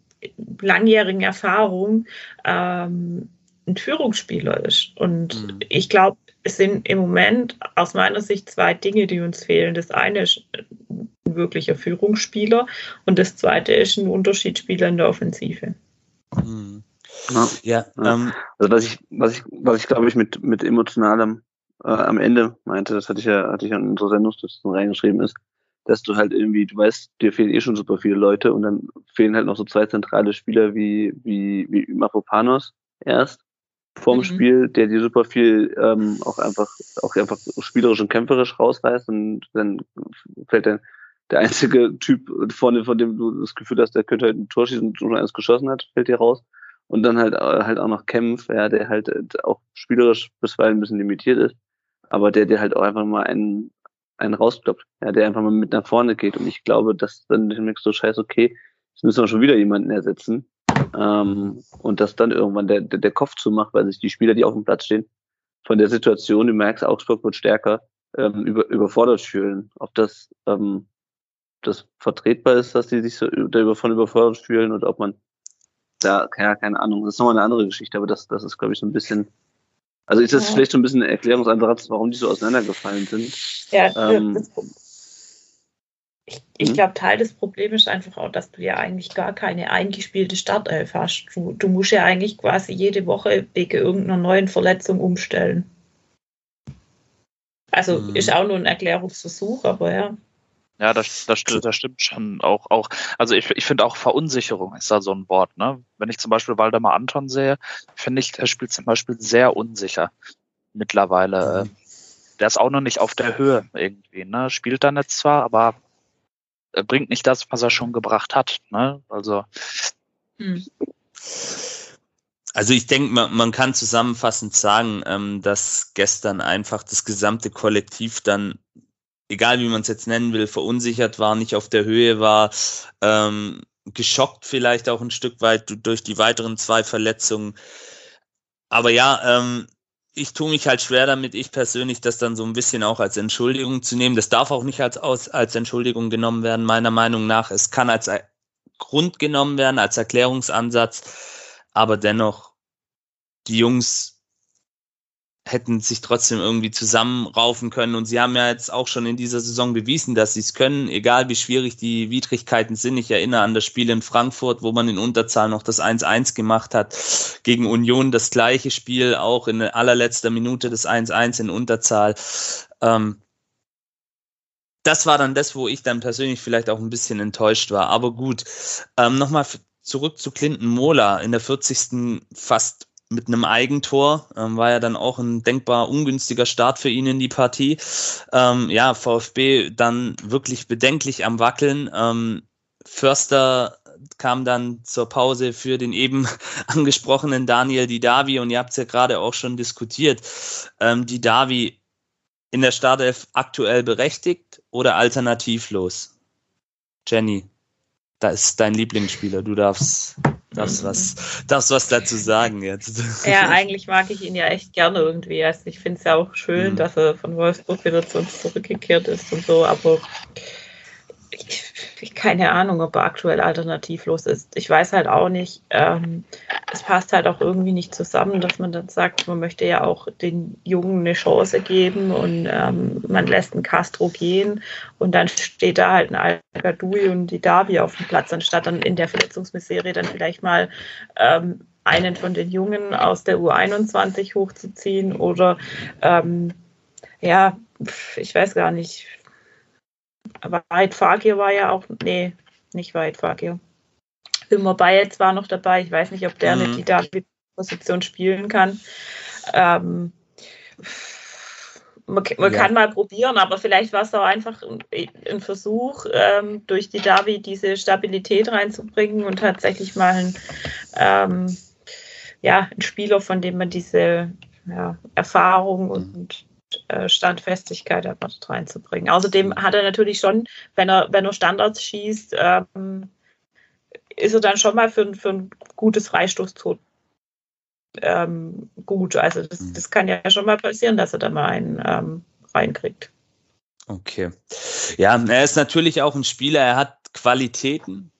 [SPEAKER 1] langjährigen Erfahrung ähm, ein Führungsspieler ist. Und mhm. ich glaube, es sind im Moment aus meiner Sicht zwei Dinge, die uns fehlen. Das eine ist ein wirklicher Führungsspieler und das zweite ist ein Unterschiedsspieler in der Offensive.
[SPEAKER 4] Mhm. Ja, ja, Ähm, also was ich, was ich, was ich glaube ich mit, mit emotionalem äh, am Ende meinte, das hatte ich ja, hatte ich ja in unserer Sendungsdiskussion reingeschrieben, ist, dass du halt irgendwie, du weißt, dir fehlen eh schon super viele Leute und dann fehlen halt noch so zwei zentrale Spieler wie, wie, wie Mafropanos erst vorm mhm. Spiel, der dir super viel ähm, auch einfach, auch einfach spielerisch und kämpferisch rausreißt und dann fällt dann der einzige Typ vorne, von dem du das Gefühl hast, der könnte halt ein Tor schießen und schon eins geschossen hat, fällt dir raus. Und dann halt, äh, halt auch noch Kempf, ja, der halt äh, auch spielerisch bisweilen ein bisschen limitiert ist, aber der, der halt auch einfach mal einen, einen rauskloppt, ja, der einfach mal mit nach vorne geht. Und ich glaube, dass dann demnächst so scheiße, okay, jetzt müssen wir schon wieder jemanden ersetzen. Ähm, und dass dann irgendwann der, der, der Kopf zumacht, weil sich die Spieler, die auf dem Platz stehen, von der Situation, du merkst, Augsburg wird stärker, ähm, über, überfordert fühlen. Ob das ähm, das vertretbar ist, dass die sich so davon überfordert fühlen oder ob man da, ja, keine Ahnung, das ist nochmal eine andere Geschichte, aber das, das ist, glaube ich, so ein bisschen, also ist das ja. vielleicht so ein bisschen ein Erklärungsansatz, warum die so auseinandergefallen sind.
[SPEAKER 1] Ja, ähm, ich, ich hm? glaube, Teil des Problems ist einfach auch, dass du ja eigentlich gar keine eingespielte Startelf hast. Du, du musst ja eigentlich quasi jede Woche wegen irgendeiner neuen Verletzung umstellen. Also hm. ist auch nur ein Erklärungsversuch, aber ja.
[SPEAKER 5] Ja, das, das, das stimmt schon auch. auch. Also ich, ich finde auch Verunsicherung ist da so ein Wort. Ne? Wenn ich zum Beispiel Waldemar Anton sehe, finde ich, er spielt zum Beispiel sehr unsicher mittlerweile. Mhm. Der ist auch noch nicht auf der Höhe irgendwie. Ne? Spielt dann jetzt zwar, aber er bringt nicht das, was er schon gebracht hat. Ne? Also. Mhm.
[SPEAKER 2] Also ich denke, man, man kann zusammenfassend sagen, ähm, dass gestern einfach das gesamte Kollektiv dann egal wie man es jetzt nennen will, verunsichert war, nicht auf der Höhe war, ähm, geschockt vielleicht auch ein Stück weit durch die weiteren zwei Verletzungen. Aber ja, ähm, ich tue mich halt schwer damit, ich persönlich das dann so ein bisschen auch als Entschuldigung zu nehmen. Das darf auch nicht als, als Entschuldigung genommen werden, meiner Meinung nach. Es kann als Grund genommen werden, als Erklärungsansatz, aber dennoch, die Jungs hätten sich trotzdem irgendwie zusammenraufen können. Und sie haben ja jetzt auch schon in dieser Saison bewiesen, dass sie es können, egal wie schwierig die Widrigkeiten sind. Ich erinnere an das Spiel in Frankfurt, wo man in Unterzahl noch das 1-1 gemacht hat. Gegen Union das gleiche Spiel, auch in allerletzter Minute das 1-1 in Unterzahl. Ähm, das war dann das, wo ich dann persönlich vielleicht auch ein bisschen enttäuscht war. Aber gut, ähm, nochmal zurück zu Clinton Mola in der 40. fast mit einem Eigentor. Ähm, war ja dann auch ein denkbar ungünstiger Start für ihn in die Partie. Ähm, ja, VfB dann wirklich bedenklich am Wackeln. Ähm, Förster kam dann zur Pause für den eben angesprochenen Daniel Didavi und ihr habt es ja gerade auch schon diskutiert. Ähm, Didavi in der Startelf aktuell berechtigt oder alternativlos? Jenny, da ist dein Lieblingsspieler. Du darfst darfst was, darfst was dazu sagen jetzt.
[SPEAKER 1] Ja, eigentlich mag ich ihn ja echt gerne irgendwie. Also ich finde es ja auch schön, mhm. dass er von Wolfsburg wieder zu uns zurückgekehrt ist und so, aber ich, keine Ahnung, ob er aktuell alternativlos ist. Ich weiß halt auch nicht, ähm, es passt halt auch irgendwie nicht zusammen, dass man dann sagt, man möchte ja auch den Jungen eine Chance geben und ähm, man lässt einen Castro gehen und dann steht da halt ein Al-Gadoui und die Davi auf dem Platz, anstatt dann in der Verletzungsmisserie dann vielleicht mal ähm, einen von den Jungen aus der U21 hochzuziehen oder ähm, ja, ich weiß gar nicht, Weit Fakir war ja auch, nee, nicht Weit Fakir. Wilmer Bayetz war noch dabei. Ich weiß nicht, ob der mhm. eine die Position spielen kann. Ähm, man, man ja. kann mal probieren, aber vielleicht war es auch einfach ein, Versuch, ähm, durch die Davi diese Stabilität reinzubringen und tatsächlich mal ein, ähm, ja, ein Spieler, von dem man diese ja, Erfahrung und äh, Standfestigkeit erwartet reinzubringen. Außerdem hat er natürlich schon, wenn er, wenn er Standards schießt, ähm, ist er dann schon mal für, für ein gutes Freistoßtor ähm, gut. Also das, mhm. das kann ja schon mal passieren, dass er da mal einen ähm, reinkriegt.
[SPEAKER 2] Okay. Ja, er ist natürlich auch ein Spieler, er hat Qualitäten.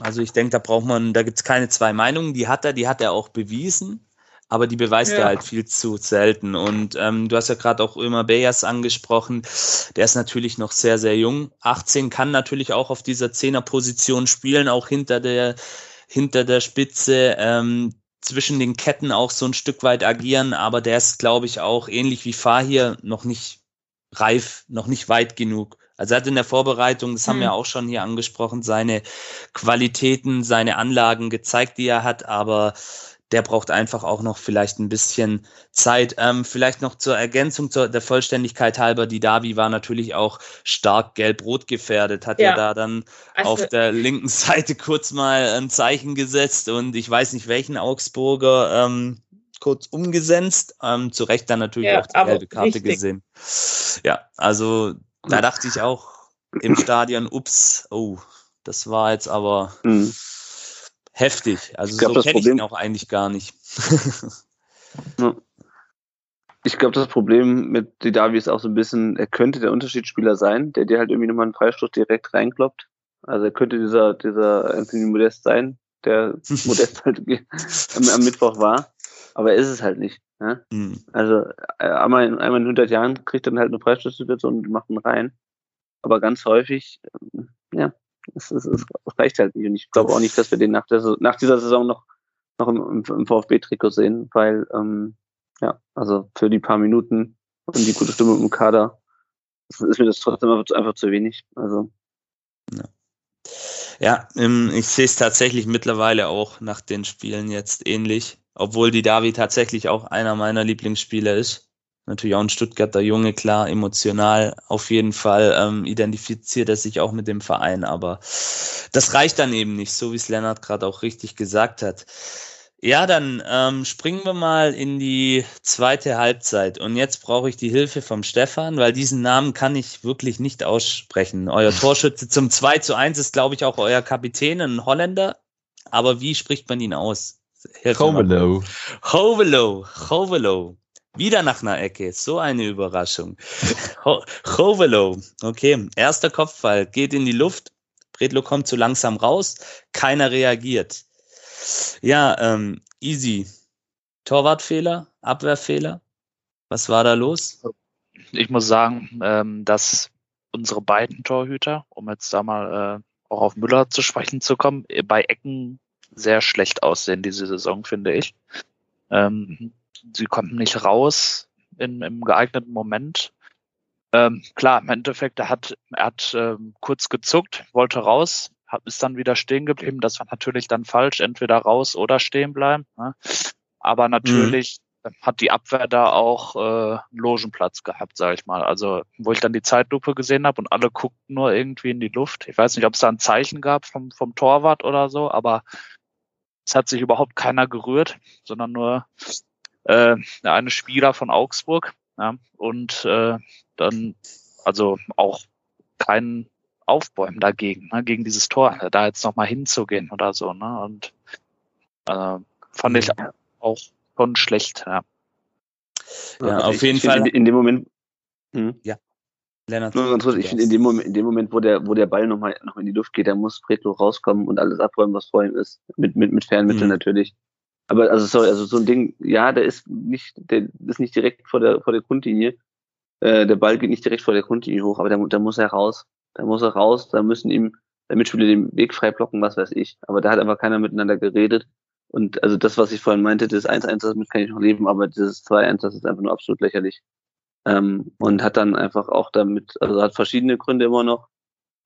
[SPEAKER 2] Also ich denke, da braucht man, da gibt es keine zwei Meinungen, die hat er, die hat er auch bewiesen aber die beweist ja. er halt viel zu selten. Und ähm, du hast ja gerade auch Ömer Beyers angesprochen, der ist natürlich noch sehr, sehr jung. 18 kann natürlich auch auf dieser Zehnerposition spielen, auch hinter der, hinter der Spitze. Ähm, zwischen den Ketten auch so ein Stück weit agieren, aber der ist, glaube ich, auch ähnlich wie Fahir noch nicht reif, noch nicht weit genug. Also er hat in der Vorbereitung, das haben wir auch schon hier angesprochen, seine Qualitäten, seine Anlagen gezeigt, die er hat, aber der braucht einfach auch noch vielleicht ein bisschen Zeit. Ähm, vielleicht noch zur Ergänzung zur, der Vollständigkeit halber, die Davi war natürlich auch stark gelb-rot gefährdet, hat ja, ja da dann also, auf der linken Seite kurz mal ein Zeichen gesetzt und ich weiß nicht welchen Augsburger ähm, kurz umgesetzt. Ähm, zu Recht dann natürlich ja, auch die gelbe Karte richtig. gesehen. Ja, also da dachte ich auch im Stadion, ups, oh, das war jetzt aber. Mhm heftig. Also glaub, so kenne ich ihn auch eigentlich gar nicht.
[SPEAKER 4] ich glaube, das Problem mit Didavi ist auch so ein bisschen, er könnte der Unterschiedsspieler sein, der dir halt irgendwie nochmal einen Freistoß direkt reinkloppt. Also er könnte dieser, dieser Anthony Modest sein, der Modest halt am, am, Mittwoch war. Aber er ist es halt nicht. Ja? Mhm. Also äh, einmal in, einmal in 100 Jahren kriegt er dann halt eine Freistoßsituation und macht ihn rein. Aber ganz häufig, ähm, ja, es, es, es reicht halt nicht. Und ich glaube auch nicht, dass wir den nach, der, nach dieser Saison noch, noch im, im VfB-Trikot sehen, weil, ähm, ja, also für die paar Minuten und die gute Stimme im Kader ist mir das trotzdem einfach, einfach zu wenig. Also.
[SPEAKER 2] Ja. Ja, ähm, ich sehe es tatsächlich mittlerweile auch nach den Spielen jetzt ähnlich, obwohl die Davi tatsächlich auch einer meiner Lieblingsspieler ist natürlich auch ein Stuttgarter Junge, klar, emotional auf jeden Fall ähm, identifiziert er sich auch mit dem Verein, aber das reicht dann eben nicht, so wie es Lennart gerade auch richtig gesagt hat. Ja, dann ähm, springen wir mal in die zweite Halbzeit. Und jetzt brauche ich die Hilfe vom Stefan, weil diesen Namen kann ich wirklich nicht aussprechen. Euer Torschütze zum 2 zu 1 ist, glaube ich, auch euer Kapitän, ein Holländer. Aber wie spricht man ihn aus?
[SPEAKER 3] Hovelo.
[SPEAKER 2] Hovelo. Hovelo. Wieder nach einer Ecke. So eine Überraschung. Hovelo. Okay, erster Kopfball. Geht in die Luft. Bredlo kommt zu langsam raus. Keiner reagiert. Ja, ähm, easy. Torwartfehler, Abwehrfehler. Was war da los?
[SPEAKER 5] Ich muss sagen, ähm, dass unsere beiden Torhüter, um jetzt da mal äh, auch auf Müller zu sprechen zu kommen, bei Ecken sehr schlecht aussehen diese Saison, finde ich. Ähm, sie konnten nicht raus in, im geeigneten Moment. Ähm, klar, im Endeffekt, er hat, er hat ähm, kurz gezuckt, wollte raus, hat, ist dann wieder stehen geblieben. Das war natürlich dann falsch, entweder raus oder stehen bleiben. Ne? Aber natürlich mhm. hat die Abwehr da auch äh, einen Logenplatz gehabt, sage ich mal. Also wo ich dann die Zeitlupe gesehen habe und alle guckten nur irgendwie in die Luft. Ich weiß nicht, ob es da ein Zeichen gab vom, vom Torwart oder so, aber es hat sich überhaupt keiner gerührt, sondern nur äh, eine Spieler von Augsburg. Ja, und äh, dann also auch kein Aufbäumen dagegen, ne, gegen dieses Tor, da jetzt nochmal hinzugehen oder so. Ne? Und äh, fand ich auch schon schlecht. Ja,
[SPEAKER 2] ja also auf ich, jeden ich Fall.
[SPEAKER 4] In, in, dem Moment.
[SPEAKER 2] Hm? Ja.
[SPEAKER 4] Lennart. Nur ganz kurz, ich finde in dem Moment, in dem Moment, wo der, wo der Ball nochmal noch in die Luft geht, da muss Pretlo rauskommen und alles abräumen, was vor ihm ist. Mit, mit, mit Fernmitteln mhm. natürlich. Aber also sorry, also so ein Ding, ja, der ist nicht, der ist nicht direkt vor der vor der Grundlinie. Äh, der Ball geht nicht direkt vor der Grundlinie hoch, aber da, da muss er raus. Da muss er raus, da müssen ihm der Mitspieler den Weg frei blocken, was weiß ich. Aber da hat einfach keiner miteinander geredet. Und also das, was ich vorhin meinte, das 1-1, damit kann ich noch leben, aber dieses 2-1, das ist einfach nur absolut lächerlich. Ähm, und hat dann einfach auch damit, also hat verschiedene Gründe immer noch,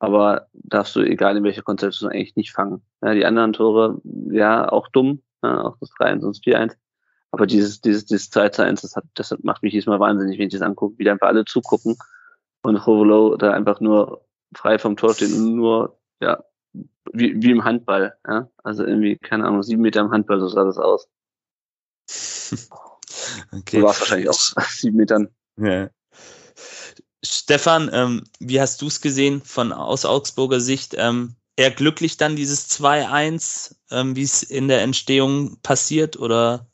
[SPEAKER 4] aber darfst du, egal in welcher Konstellation, eigentlich nicht fangen. Ja, die anderen Tore, ja, auch dumm, ja, auch das 3-1 und das 4-1. Aber dieses, dieses, dieses 2-1, das hat, das macht mich diesmal wahnsinnig, wenn ich das angucke, wie da einfach alle zugucken und Hovelo da einfach nur frei vom Tor steht und nur, ja, wie, wie im Handball, ja. Also irgendwie, keine Ahnung, sieben Meter im Handball, so sah das aus. okay. Du warst wahrscheinlich auch sieben Metern.
[SPEAKER 2] Ja. Stefan, ähm, wie hast du es gesehen von aus Augsburger Sicht? Ähm, eher glücklich dann dieses 2-1, ähm, wie es in der Entstehung passiert oder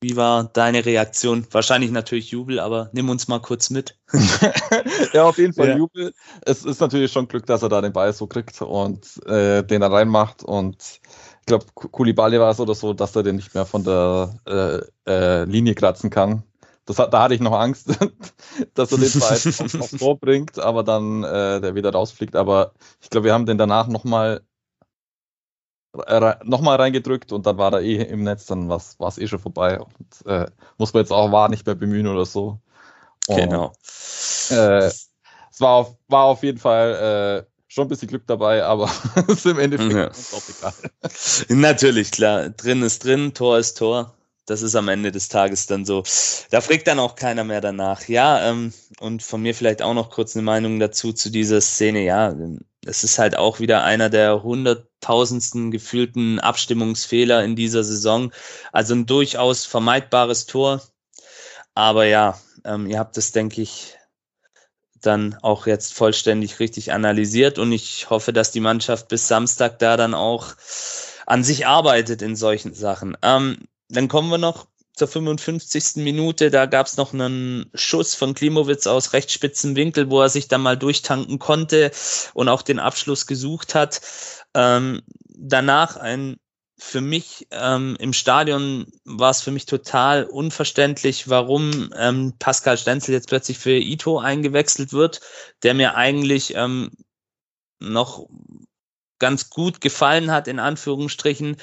[SPEAKER 2] wie war deine Reaktion? Wahrscheinlich natürlich Jubel, aber nimm uns mal kurz mit.
[SPEAKER 3] ja, auf jeden Fall ja. Jubel. Es ist natürlich schon Glück, dass er da den Ball so kriegt und äh, den dann reinmacht. Und ich glaube, Kulibali war es oder so, dass er den nicht mehr von der äh, äh, Linie kratzen kann. Das da hatte ich noch Angst, dass er den Ball aufs Tor bringt, aber dann äh, der wieder rausfliegt. Aber ich glaube, wir haben den danach nochmal nochmal reingedrückt und dann war er eh im Netz, dann war es eh schon vorbei. Und, äh, muss man jetzt auch wahr nicht mehr bemühen oder so.
[SPEAKER 2] Und, genau.
[SPEAKER 3] Äh, es war auf, war auf jeden Fall äh, schon ein bisschen Glück dabei, aber es ist im Endeffekt ja. auch egal.
[SPEAKER 2] Natürlich, klar. Drin ist drin, Tor ist Tor. Das ist am Ende des Tages dann so. Da fragt dann auch keiner mehr danach. Ja, ähm, und von mir vielleicht auch noch kurz eine Meinung dazu zu dieser Szene. Ja, es ist halt auch wieder einer der hunderttausendsten gefühlten Abstimmungsfehler in dieser Saison. Also ein durchaus vermeidbares Tor. Aber ja, ähm, ihr habt es, denke ich, dann auch jetzt vollständig richtig analysiert und ich hoffe, dass die Mannschaft bis Samstag da dann auch an sich arbeitet in solchen Sachen. Ähm, dann kommen wir noch zur 55. Minute, da gab es noch einen Schuss von Klimowitz aus recht spitzen Winkel, wo er sich dann mal durchtanken konnte und auch den Abschluss gesucht hat. Ähm, danach ein für mich ähm, im Stadion war es für mich total unverständlich, warum ähm, Pascal Stenzel jetzt plötzlich für Ito eingewechselt wird, der mir eigentlich ähm, noch ganz gut gefallen hat, in Anführungsstrichen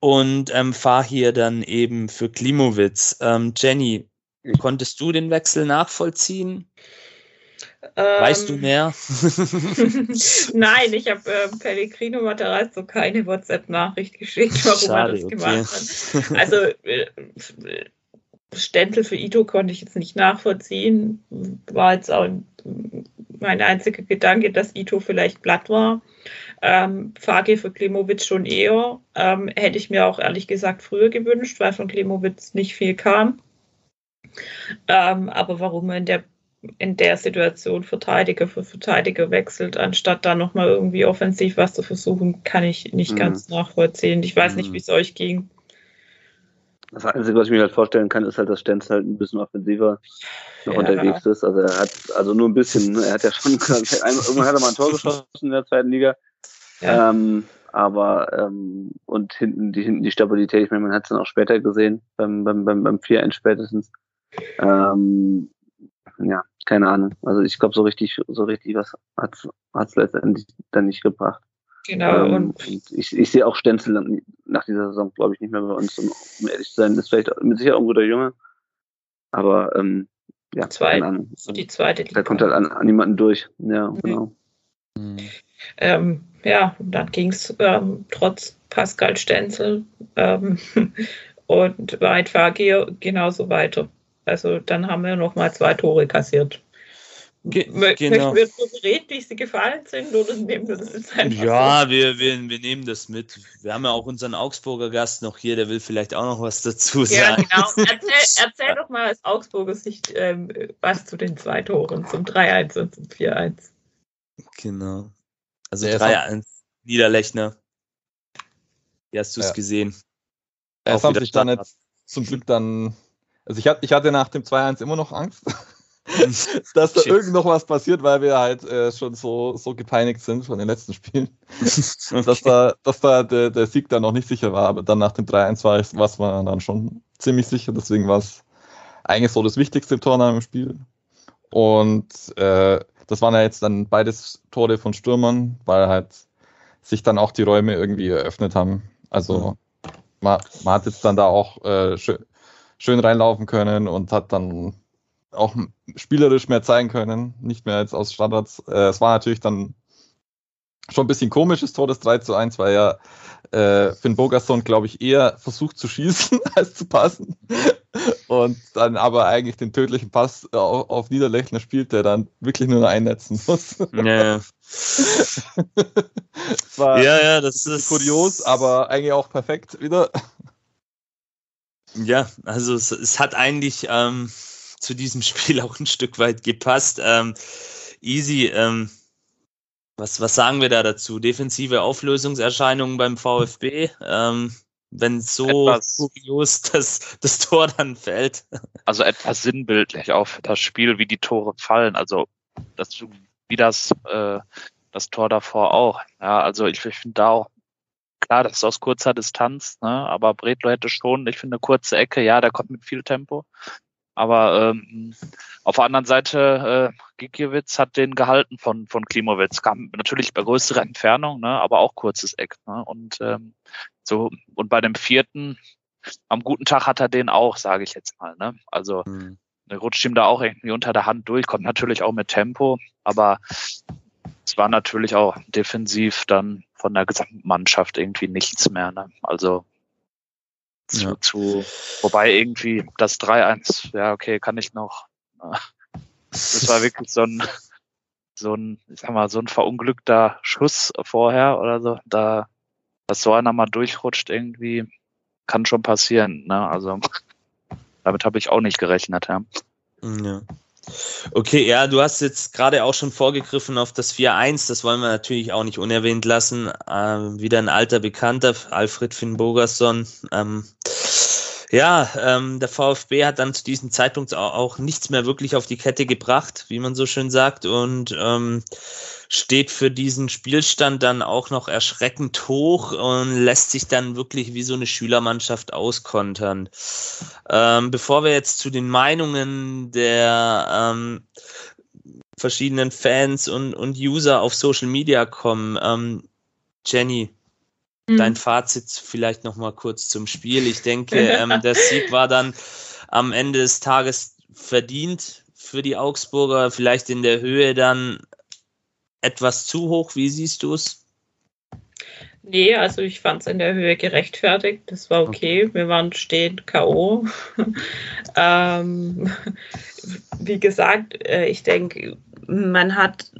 [SPEAKER 2] und ähm, fahre hier dann eben für Klimowitz. Ähm, Jenny, konntest du den Wechsel nachvollziehen? Weißt du ähm, mehr?
[SPEAKER 1] Nein, ich habe äh, Pellegrino Materazzo keine WhatsApp-Nachricht geschickt, warum Schade, er das okay. gemacht hat. Also äh, Stentel für Ito konnte ich jetzt nicht nachvollziehen. War jetzt auch mein einziger Gedanke, dass Ito vielleicht platt war. Ähm, Fage für Klimowitz schon eher. Ähm, hätte ich mir auch ehrlich gesagt früher gewünscht, weil von Klimowitz nicht viel kam. Ähm, aber warum in der, in der Situation Verteidiger für Verteidiger wechselt, anstatt da nochmal irgendwie offensiv was zu versuchen, kann ich nicht mhm. ganz nachvollziehen. Ich weiß mhm. nicht, wie es euch ging.
[SPEAKER 4] Das Einzige, was ich mir halt vorstellen kann, ist halt, dass Stenz halt ein bisschen offensiver noch ja. unterwegs ist. Also er hat also nur ein bisschen, er hat ja schon irgendwann hat er mal ein Tor geschossen in der zweiten Liga. Ja. Ähm, aber ähm, und hinten die hinten die Stabilität, ich meine, man hat es dann auch später gesehen, beim, beim, beim, beim 4-1 spätestens. Ähm, ja, keine Ahnung. Also ich glaube, so richtig, so richtig was hat es letztendlich dann nicht gebracht.
[SPEAKER 1] Genau. Ähm, und
[SPEAKER 4] ich, ich sehe auch Stenzel nach dieser Saison, glaube ich, nicht mehr bei uns, um, um ehrlich zu sein. Ist vielleicht mit Sicherheit ein guter Junge. Aber ähm, ja,
[SPEAKER 1] Zwei, die zweite
[SPEAKER 4] Liga. Da kommt halt an, an niemanden durch. Ja, mhm. genau.
[SPEAKER 1] Mhm. Ähm, ja, und dann ging es ähm, trotz Pascal Stenzel ähm, und Weit Fagir genauso weiter. Also dann haben wir nochmal zwei Tore kassiert. Ge Möchten genau. wir darüber reden, wie sie gefallen sind, oder nehmen wir das jetzt
[SPEAKER 2] einfach Ja, so? wir, wir, wir nehmen das mit. Wir haben ja auch unseren Augsburger Gast noch hier, der will vielleicht auch noch was dazu sagen.
[SPEAKER 1] Ja, genau. Erzähl, erzähl doch mal aus Augsburger Sicht ähm, was zu den zwei Toren, zum 3-1 und zum 4-1.
[SPEAKER 2] Genau. Also 3-1, Niederlechner. Wie hast du es ja. gesehen?
[SPEAKER 3] Es haben sich dann jetzt zum Glück dann, also ich, ich hatte nach dem 2-1 immer noch Angst. dass da irgend noch was passiert, weil wir halt äh, schon so, so gepeinigt sind von den letzten Spielen. okay. dass da, dass da der, der Sieg dann noch nicht sicher war, aber dann nach dem 3-1 war es war dann schon ziemlich sicher, deswegen war es eigentlich so das wichtigste im Tor im Spiel. Und äh, das waren ja jetzt dann beides Tore von Stürmern, weil halt sich dann auch die Räume irgendwie eröffnet haben. Also man, man hat jetzt dann da auch äh, schön, schön reinlaufen können und hat dann auch spielerisch mehr zeigen können, nicht mehr als aus Standards. Äh, es war natürlich dann schon ein bisschen komisches Tor, das 3 zu 1, weil ja äh, Finn Bogerson, glaube ich, eher versucht zu schießen als zu passen. Und dann aber eigentlich den tödlichen Pass auf, auf Niederlechner spielt, der dann wirklich nur noch einnetzen muss.
[SPEAKER 2] Ja,
[SPEAKER 3] war ja, ja, das ist kurios, aber eigentlich auch perfekt wieder.
[SPEAKER 2] Ja, also es, es hat eigentlich ähm, zu diesem Spiel auch ein Stück weit gepasst. Ähm, easy, ähm, was, was sagen wir da dazu? Defensive Auflösungserscheinungen beim VfB. Ähm, wenn so etwas, kurios das, das Tor dann fällt.
[SPEAKER 5] Also etwas sinnbildlich auch für das Spiel, wie die Tore fallen. Also das, wie das, äh, das Tor davor auch. Ja, also ich, ich finde da auch, klar, das ist aus kurzer Distanz, ne? aber Bredlo hätte schon, ich finde, eine kurze Ecke, ja, der kommt mit viel Tempo. Aber ähm, auf der anderen Seite, äh, Gikiewicz hat den gehalten von, von Klimowitz. Kam natürlich bei größerer Entfernung, ne, aber auch kurzes Eck. Ne? Und ähm, so, und bei dem vierten, am guten Tag hat er den auch, sage ich jetzt mal. Ne? Also mhm. rutscht ihm da auch irgendwie unter der Hand durch, kommt natürlich auch mit Tempo, aber es war natürlich auch defensiv dann von der gesamten Mannschaft irgendwie nichts mehr. Ne? Also zu, ja. zu, wobei irgendwie das 3-1, ja, okay, kann ich noch. Das war wirklich so ein, so ein, ich sag mal, so ein verunglückter Schuss vorher oder so. Da, dass so einer mal durchrutscht irgendwie, kann schon passieren. Ne? Also damit habe ich auch nicht gerechnet. Ja.
[SPEAKER 2] ja. Okay, ja, du hast jetzt gerade auch schon vorgegriffen auf das 4-1, das wollen wir natürlich auch nicht unerwähnt lassen. Ähm, wieder ein alter Bekannter, Alfred Finn Bogerson. Ähm, ja, ähm, der VfB hat dann zu diesem Zeitpunkt auch, auch, nichts mehr wirklich auf die Kette gebracht, wie man so schön sagt, und ähm, steht für diesen Spielstand dann auch noch erschreckend hoch und lässt sich dann wirklich wie so eine Schülermannschaft auskontern. Ähm, bevor wir jetzt zu den Meinungen der ähm, verschiedenen Fans und, und User auf Social Media kommen, ähm, Jenny, Mhm. Dein Fazit vielleicht noch mal kurz zum Spiel. Ich denke, ähm, der Sieg war dann am Ende des Tages verdient für die Augsburger. Vielleicht in der Höhe dann etwas zu hoch. Wie siehst du es?
[SPEAKER 1] Nee, also ich fand es in der Höhe gerechtfertigt. Das war okay. Wir waren stehend K.O. ähm, wie gesagt, äh, ich denke, man hat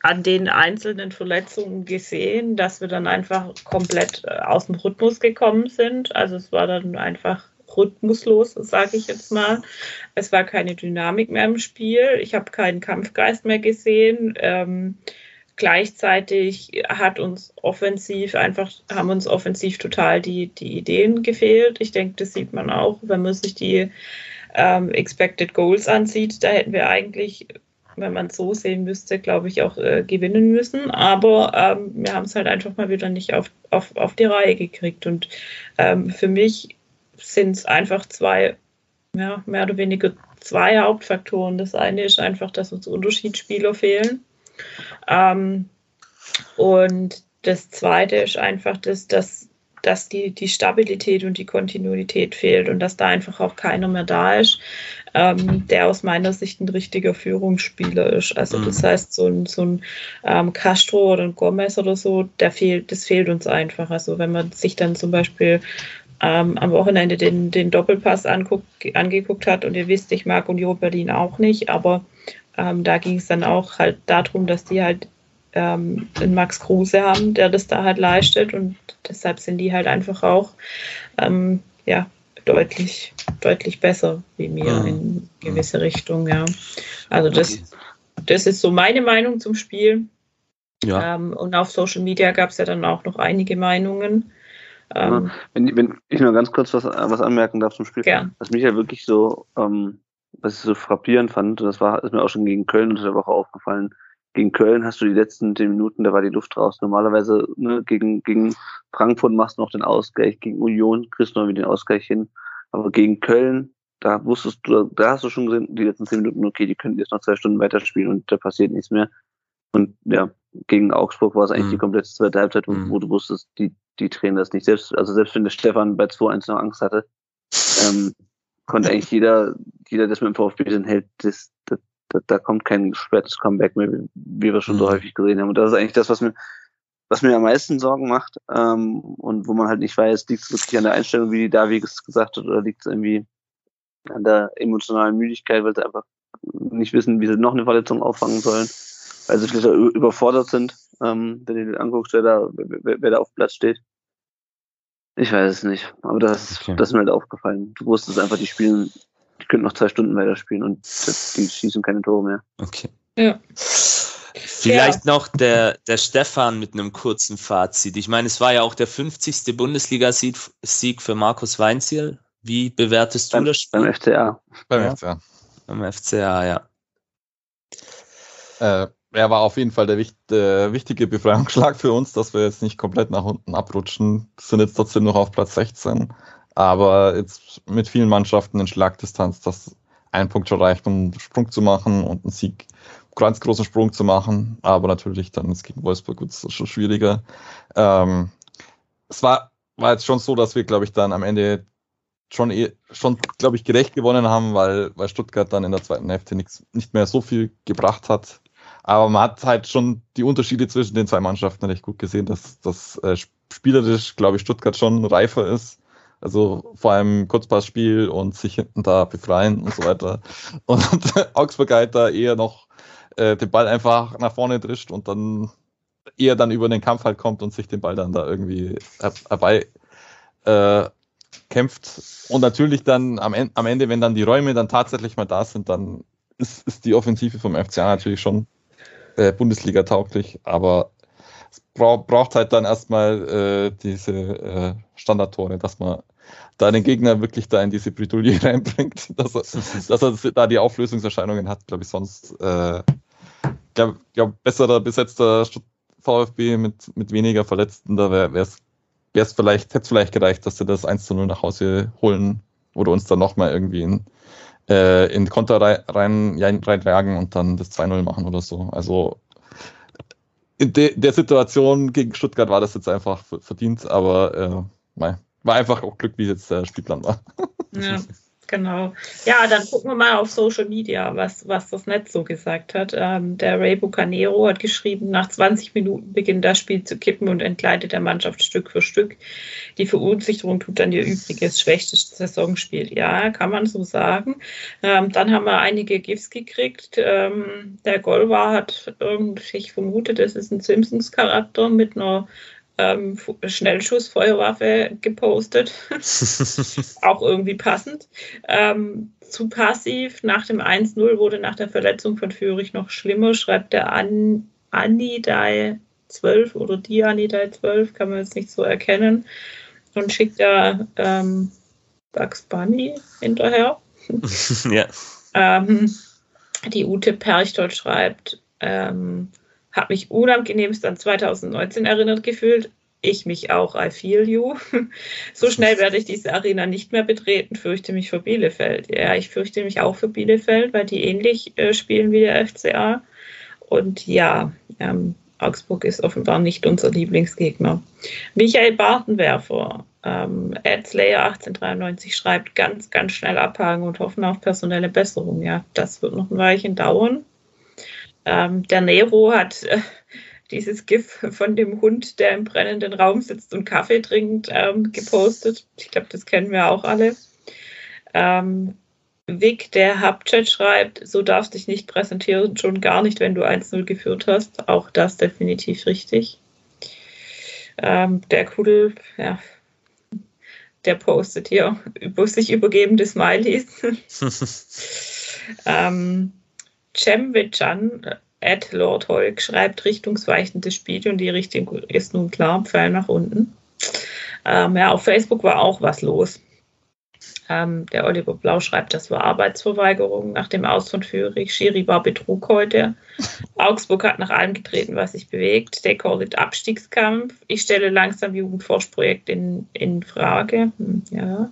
[SPEAKER 1] an den einzelnen Verletzungen gesehen, dass wir dann einfach komplett äh, aus dem Rhythmus gekommen sind. Also es war dann einfach rhythmuslos, sage ich jetzt mal. Es war keine Dynamik mehr im Spiel. Ich habe keinen Kampfgeist mehr gesehen. Ähm, gleichzeitig hat uns offensiv einfach, haben uns offensiv total die, die Ideen gefehlt. Ich denke, das sieht man auch, wenn man sich die ähm, Expected Goals ansieht. Da hätten wir eigentlich wenn man es so sehen müsste, glaube ich, auch äh, gewinnen müssen. Aber ähm, wir haben es halt einfach mal wieder nicht auf, auf, auf die Reihe gekriegt. Und ähm, für mich sind es einfach zwei, ja, mehr oder weniger zwei Hauptfaktoren. Das eine ist einfach, dass uns Unterschiedsspieler fehlen. Ähm, und das zweite ist einfach, dass, dass, dass die, die Stabilität und die Kontinuität fehlt und dass da einfach auch keiner mehr da ist, ähm, der aus meiner Sicht ein richtiger Führungsspieler ist. Also das mhm. heißt, so ein, so ein ähm, Castro oder ein Gomez oder so, der fehlt, das fehlt uns einfach. Also wenn man sich dann zum Beispiel ähm, am Wochenende den, den Doppelpass anguckt, angeguckt hat und ihr wisst, ich mag Union Berlin auch nicht, aber ähm, da ging es dann auch halt darum, dass die halt ähm, einen Max Kruse haben, der das da halt leistet und deshalb sind die halt einfach auch ähm, ja, deutlich, deutlich besser wie mir mhm. in gewisse Richtungen, ja. Also das, das ist so meine Meinung zum Spiel. Ja. Ähm, und auf Social Media gab es ja dann auch noch einige Meinungen.
[SPEAKER 4] Ähm, wenn, wenn, ich nur ganz kurz was, was anmerken darf zum Spiel, gern. was mich ja wirklich so, ähm, was ich so frappierend fand, das war, ist mir auch schon gegen Köln unter der Woche aufgefallen. Gegen Köln hast du die letzten zehn Minuten, da war die Luft raus. Normalerweise ne, gegen, gegen Frankfurt machst du noch den Ausgleich, gegen Union kriegst du noch wieder den Ausgleich hin. Aber gegen Köln, da wusstest du, da hast du schon gesehen, die letzten zehn Minuten, okay, die können jetzt noch zwei Stunden weiterspielen und da passiert nichts mehr. Und ja, gegen Augsburg war es eigentlich mhm. die komplette zweite Halbzeit, wo, mhm. wo, du wusstest, die, die drehen das nicht. Selbst, also selbst wenn der Stefan bei 2-1 noch Angst hatte, ähm, konnte eigentlich jeder, jeder, das mit dem VfB sind, hält, das, das, das, da kommt kein spätes Comeback mehr, wie wir schon mhm. so häufig gesehen haben. Und das ist eigentlich das, was mir, was mir am meisten Sorgen macht, ähm, und wo man halt nicht weiß, liegt es wirklich an der Einstellung, wie die Davi gesagt hat, oder liegt es irgendwie an der emotionalen Müdigkeit, weil sie einfach nicht wissen, wie sie noch eine Verletzung auffangen sollen weil sie vielleicht überfordert sind, ähm, wenn du dir anguckst, wer da, wer, wer da auf Platz steht. Ich weiß es nicht, aber das, okay. das ist mir halt aufgefallen. Du wusstest einfach, die spielen, die könnten noch zwei Stunden weiterspielen und die schießen keine Tore mehr.
[SPEAKER 2] Okay. Ja. Vielleicht ja. noch der, der Stefan mit einem kurzen Fazit. Ich meine, es war ja auch der 50. Bundesliga-Sieg für Markus Weinziel. Wie bewertest du
[SPEAKER 4] beim,
[SPEAKER 2] das Spiel?
[SPEAKER 4] Beim FCA.
[SPEAKER 3] Beim ja. FCA.
[SPEAKER 2] Beim FCA, ja.
[SPEAKER 3] Äh, er war auf jeden Fall der, der, wichtige Befreiungsschlag für uns, dass wir jetzt nicht komplett nach unten abrutschen. Sind jetzt trotzdem noch auf Platz 16. Aber jetzt mit vielen Mannschaften in Schlagdistanz, dass ein Punkt schon reicht, um einen Sprung zu machen und einen Sieg, ganz großen Sprung zu machen. Aber natürlich dann ist gegen Wolfsburg wird es schon schwieriger. Ähm, es war, war jetzt schon so, dass wir, glaube ich, dann am Ende schon, eh, schon glaube ich, gerecht gewonnen haben, weil, weil Stuttgart dann in der zweiten Hälfte nichts, nicht mehr so viel gebracht hat. Aber man hat halt schon die Unterschiede zwischen den zwei Mannschaften recht gut gesehen, dass das äh, spielerisch, glaube ich, Stuttgart schon reifer ist. Also vor allem Kurzpassspiel und sich hinten da befreien und so weiter. Und Augsburg halt da eher noch äh, den Ball einfach nach vorne drischt und dann eher dann über den Kampf halt kommt und sich den Ball dann da irgendwie herbei äh, kämpft. Und natürlich dann am, am Ende, wenn dann die Räume dann tatsächlich mal da sind, dann ist, ist die Offensive vom FCA natürlich schon äh, Bundesliga tauglich, aber es bra braucht halt dann erstmal äh, diese äh, Standardtore, dass man da den Gegner wirklich da in diese Bredouille reinbringt, dass er, dass er da die Auflösungserscheinungen hat, glaube ich, sonst äh, glaub, glaub, besserer besetzter VfB mit, mit weniger Verletzten, da wäre es vielleicht, hätte es vielleicht gereicht, dass sie das 1 zu 0 nach Hause holen oder uns dann nochmal irgendwie in äh, in Konter rein, rein, reinjagen und dann das 2-0 machen oder so. Also in de, der Situation gegen Stuttgart war das jetzt einfach verdient, aber äh, war einfach auch Glück, wie jetzt der Spielplan war.
[SPEAKER 1] Ja. Genau. Ja, dann gucken wir mal auf Social Media, was, was das Netz so gesagt hat. Ähm, der Ray Bucanero hat geschrieben, nach 20 Minuten beginnt das Spiel zu kippen und entgleitet der Mannschaft Stück für Stück. Die Verunsicherung tut dann ihr übriges schwächstes Saisonspiel. Ja, kann man so sagen. Ähm, dann haben wir einige GIFs gekriegt. Ähm, der Golvar hat irgendwie, ich vermute, das ist ein Simpsons-Charakter mit einer ähm, Schnellschussfeuerwaffe gepostet. auch irgendwie passend. Ähm, zu passiv. Nach dem 1-0 wurde nach der Verletzung von Fürich noch schlimmer, schreibt der An Anidai 12 oder die Anidai 12, kann man jetzt nicht so erkennen. Und schickt da ähm, Bugs Bunny hinterher.
[SPEAKER 2] ja.
[SPEAKER 1] Ähm, die Ute Perchtold schreibt, ähm, habe mich unangenehmst an 2019 erinnert gefühlt. Ich mich auch, I feel you. so schnell werde ich diese Arena nicht mehr betreten, fürchte mich für Bielefeld. Ja, ich fürchte mich auch für Bielefeld, weil die ähnlich äh, spielen wie der FCA. Und ja, ähm, Augsburg ist offenbar nicht unser Lieblingsgegner. Michael Bartenwerfer, ähm, Adslayer 1893 schreibt, ganz, ganz schnell abhaken und hoffen auf personelle Besserung. Ja, das wird noch ein Weilchen dauern. Ähm, der Nero hat äh, dieses GIF von dem Hund, der im brennenden Raum sitzt und Kaffee trinkt, ähm, gepostet. Ich glaube, das kennen wir auch alle. Ähm, Vic, der Hubchat schreibt, so darfst dich nicht präsentieren, schon gar nicht, wenn du 1-0 geführt hast. Auch das definitiv richtig. Ähm, der Kudel, ja, der postet hier über sich übergebende Smileys. ähm, Cemvichan at Lord Holk schreibt richtungsweichendes Spiel und die Richtung ist nun klar, Pfeil nach unten. Ähm, ja, auf Facebook war auch was los. Ähm, der Oliver Blau schreibt, das war Arbeitsverweigerung nach dem Aus von Fürich. Schiri war Betrug heute. Augsburg hat nach allem getreten, was sich bewegt. They call it Abstiegskampf. Ich stelle langsam Jugendforschprojekt in, in Frage. Hm, ja.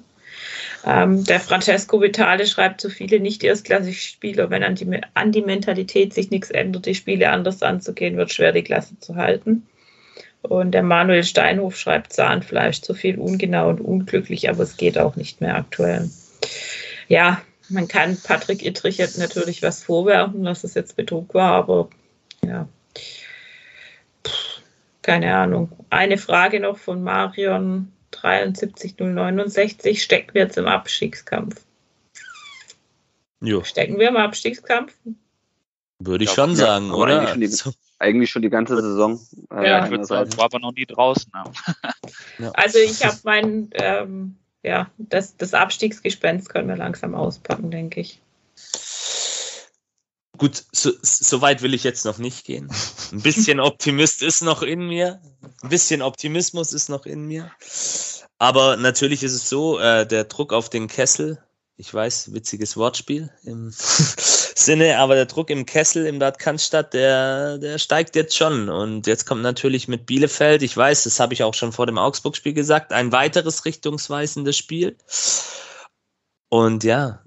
[SPEAKER 1] Ähm, der Francesco Vitale schreibt, so viele nicht erstklassige Spieler, wenn an die, an die Mentalität sich nichts ändert, die Spiele anders anzugehen, wird schwer, die Klasse zu halten. Und der Manuel Steinhof schreibt Zahnfleisch, zu viel ungenau und unglücklich, aber es geht auch nicht mehr aktuell. Ja, man kann Patrick Ittrich jetzt natürlich was vorwerfen, dass es jetzt Betrug war, aber ja, keine Ahnung. Eine Frage noch von Marion 73069. Stecken wir jetzt im Abstiegskampf? Jo. Stecken wir im Abstiegskampf?
[SPEAKER 2] Würde ich ja, schon sagen, oder?
[SPEAKER 4] Eigentlich schon, die, eigentlich schon die ganze Saison.
[SPEAKER 5] Äh, ja, ich würde sagen, war aber noch nie draußen.
[SPEAKER 1] Ja. Also ich habe mein, ähm, ja, das, das Abstiegsgespenst können wir langsam auspacken, denke ich.
[SPEAKER 2] Gut, so, so, weit will ich jetzt noch nicht gehen. Ein bisschen Optimist ist noch in mir. Ein bisschen Optimismus ist noch in mir. Aber natürlich ist es so, äh, der Druck auf den Kessel, ich weiß, witziges Wortspiel im Sinne, aber der Druck im Kessel im Bad Cannstatt, der, der steigt jetzt schon. Und jetzt kommt natürlich mit Bielefeld, ich weiß, das habe ich auch schon vor dem Augsburg-Spiel gesagt, ein weiteres richtungsweisendes Spiel. Und ja,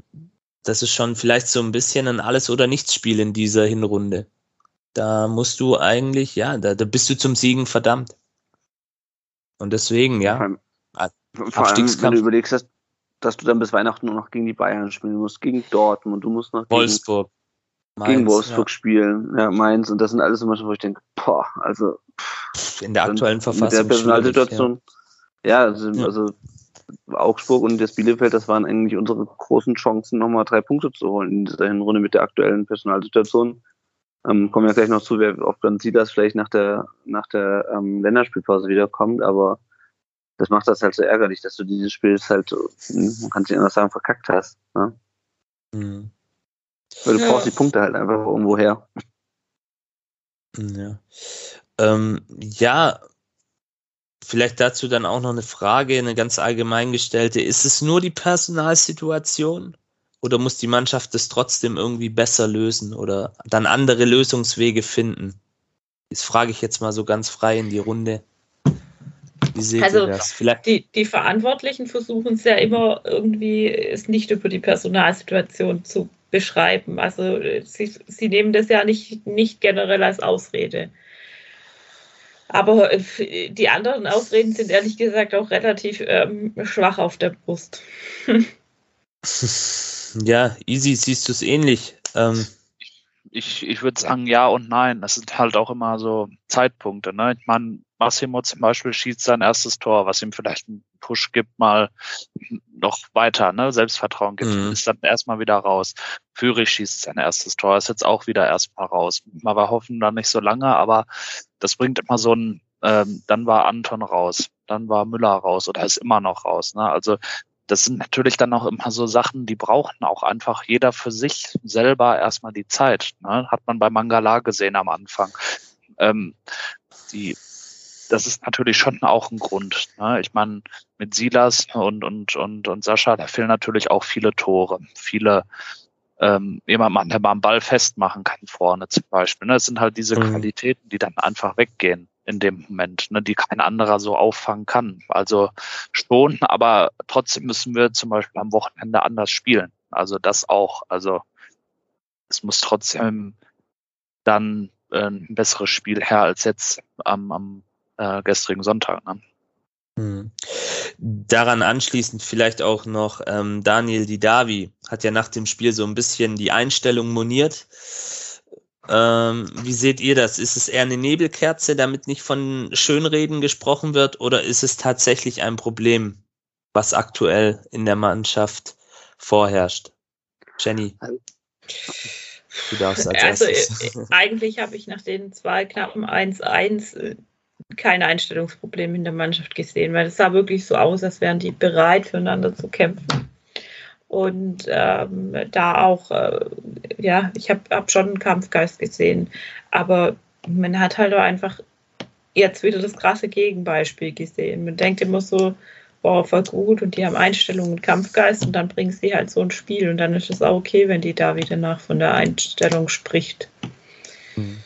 [SPEAKER 2] das ist schon vielleicht so ein bisschen ein Alles- oder Nichts-Spiel in dieser Hinrunde. Da musst du eigentlich, ja, da, da bist du zum Siegen verdammt. Und deswegen, ja.
[SPEAKER 4] Vor allem, wenn du überlegst, dass, dass, du dann bis Weihnachten nur noch gegen die Bayern spielen musst, gegen Dortmund, du musst noch
[SPEAKER 2] gegen Wolfsburg.
[SPEAKER 4] Mainz, gegen Wolfsburg ja. spielen, ja, Mainz, und das sind alles immer schon, wo ich denke, boah, also.
[SPEAKER 2] Pff, in der aktuellen Verfassung. Mit
[SPEAKER 4] der Personalsituation. Ja. ja, also, ja. also Augsburg und das Bielefeld, das waren eigentlich unsere großen Chancen, nochmal drei Punkte zu holen in dieser Hinrunde mit der aktuellen Personalsituation. Ähm, kommen ja gleich noch zu, wer, ob dann sie das vielleicht nach der, nach der ähm, Länderspielpause wiederkommt, aber das macht das halt so ärgerlich, dass du dieses Spiel halt, man kann es nicht anders sagen, verkackt hast. Ne? Mhm. Weil du ja. brauchst die Punkte halt einfach irgendwo her.
[SPEAKER 2] Ja. Ähm, ja, Vielleicht dazu dann auch noch eine Frage, eine ganz allgemein gestellte. Ist es nur die Personalsituation oder muss die Mannschaft das trotzdem irgendwie besser lösen oder dann andere Lösungswege finden? Das frage ich jetzt mal so ganz frei in die Runde.
[SPEAKER 1] Wie seht also ihr das? Vielleicht die, die Verantwortlichen versuchen es ja immer irgendwie, es nicht über die Personalsituation zu beschreiben. Also sie, sie nehmen das ja nicht, nicht generell als Ausrede. Aber äh, die anderen Ausreden sind ehrlich gesagt auch relativ ähm, schwach auf der Brust.
[SPEAKER 2] Ja, easy, siehst du es ähnlich. Ähm,
[SPEAKER 5] ich, ich würde sagen ja und nein. Das sind halt auch immer so Zeitpunkte. Ne? Ich meine, Massimo zum Beispiel schießt sein erstes Tor, was ihm vielleicht einen Push gibt, mal noch weiter, ne? Selbstvertrauen gibt, mhm. ist dann erstmal wieder raus. Führig schießt sein erstes Tor, ist jetzt auch wieder erstmal raus. Man war hoffen dann nicht so lange, aber das bringt immer so ein, ähm, dann war Anton raus, dann war Müller raus oder ist immer noch raus. Ne? Also das sind natürlich dann auch immer so Sachen, die brauchen auch einfach jeder für sich selber erstmal die Zeit. Ne? Hat man bei Mangala gesehen am Anfang. Ähm, die, das ist natürlich schon auch ein Grund. Ne? Ich meine, mit Silas und, und, und, und Sascha, da fehlen natürlich auch viele Tore, viele ähm, jemand, der mal einen Ball festmachen kann vorne zum Beispiel. Ne? Das sind halt diese mhm. Qualitäten, die dann einfach weggehen in dem Moment, ne, die kein anderer so auffangen kann. Also schon, aber trotzdem müssen wir zum Beispiel am Wochenende anders spielen. Also das auch. Also es muss trotzdem dann äh, ein besseres Spiel her als jetzt am, am äh, gestrigen Sonntag. Ne?
[SPEAKER 2] Hm. Daran anschließend vielleicht auch noch ähm, Daniel Didavi hat ja nach dem Spiel so ein bisschen die Einstellung moniert. Ähm, wie seht ihr das? Ist es eher eine Nebelkerze, damit nicht von Schönreden gesprochen wird, oder ist es tatsächlich ein Problem, was aktuell in der Mannschaft vorherrscht? Jenny.
[SPEAKER 1] Du darfst als also erstes. Äh, eigentlich habe ich nach den zwei knappen 1-1 keine Einstellungsprobleme in der Mannschaft gesehen, weil es sah wirklich so aus, als wären die bereit füreinander zu kämpfen und ähm, da auch, äh, ja, ich habe hab schon einen Kampfgeist gesehen, aber man hat halt auch einfach jetzt wieder das krasse Gegenbeispiel gesehen. Man denkt immer so, wow, voll gut und die haben Einstellung und Kampfgeist und dann bringen sie halt so ein Spiel und dann ist es auch okay, wenn die da wieder nach von der Einstellung spricht. Mhm.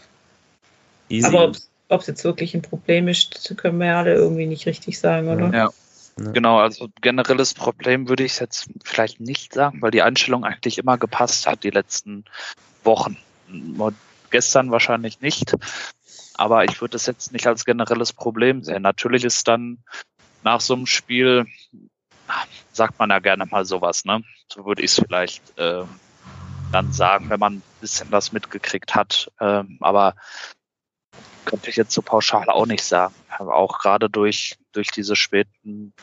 [SPEAKER 1] Aber ob es jetzt wirklich ein Problem ist, können wir ja alle irgendwie nicht richtig sagen, oder?
[SPEAKER 5] Ja. Genau, also generelles Problem würde ich jetzt vielleicht nicht sagen, weil die Einstellung eigentlich immer gepasst hat die letzten Wochen. Gestern wahrscheinlich nicht, aber ich würde es jetzt nicht als generelles Problem sehen. Natürlich ist dann nach so einem Spiel, sagt man ja gerne mal sowas, ne? So würde ich es vielleicht äh, dann sagen, wenn man ein bisschen was mitgekriegt hat. Ähm, aber könnte ich jetzt so pauschal auch nicht sagen. Aber auch gerade durch, durch diese späten,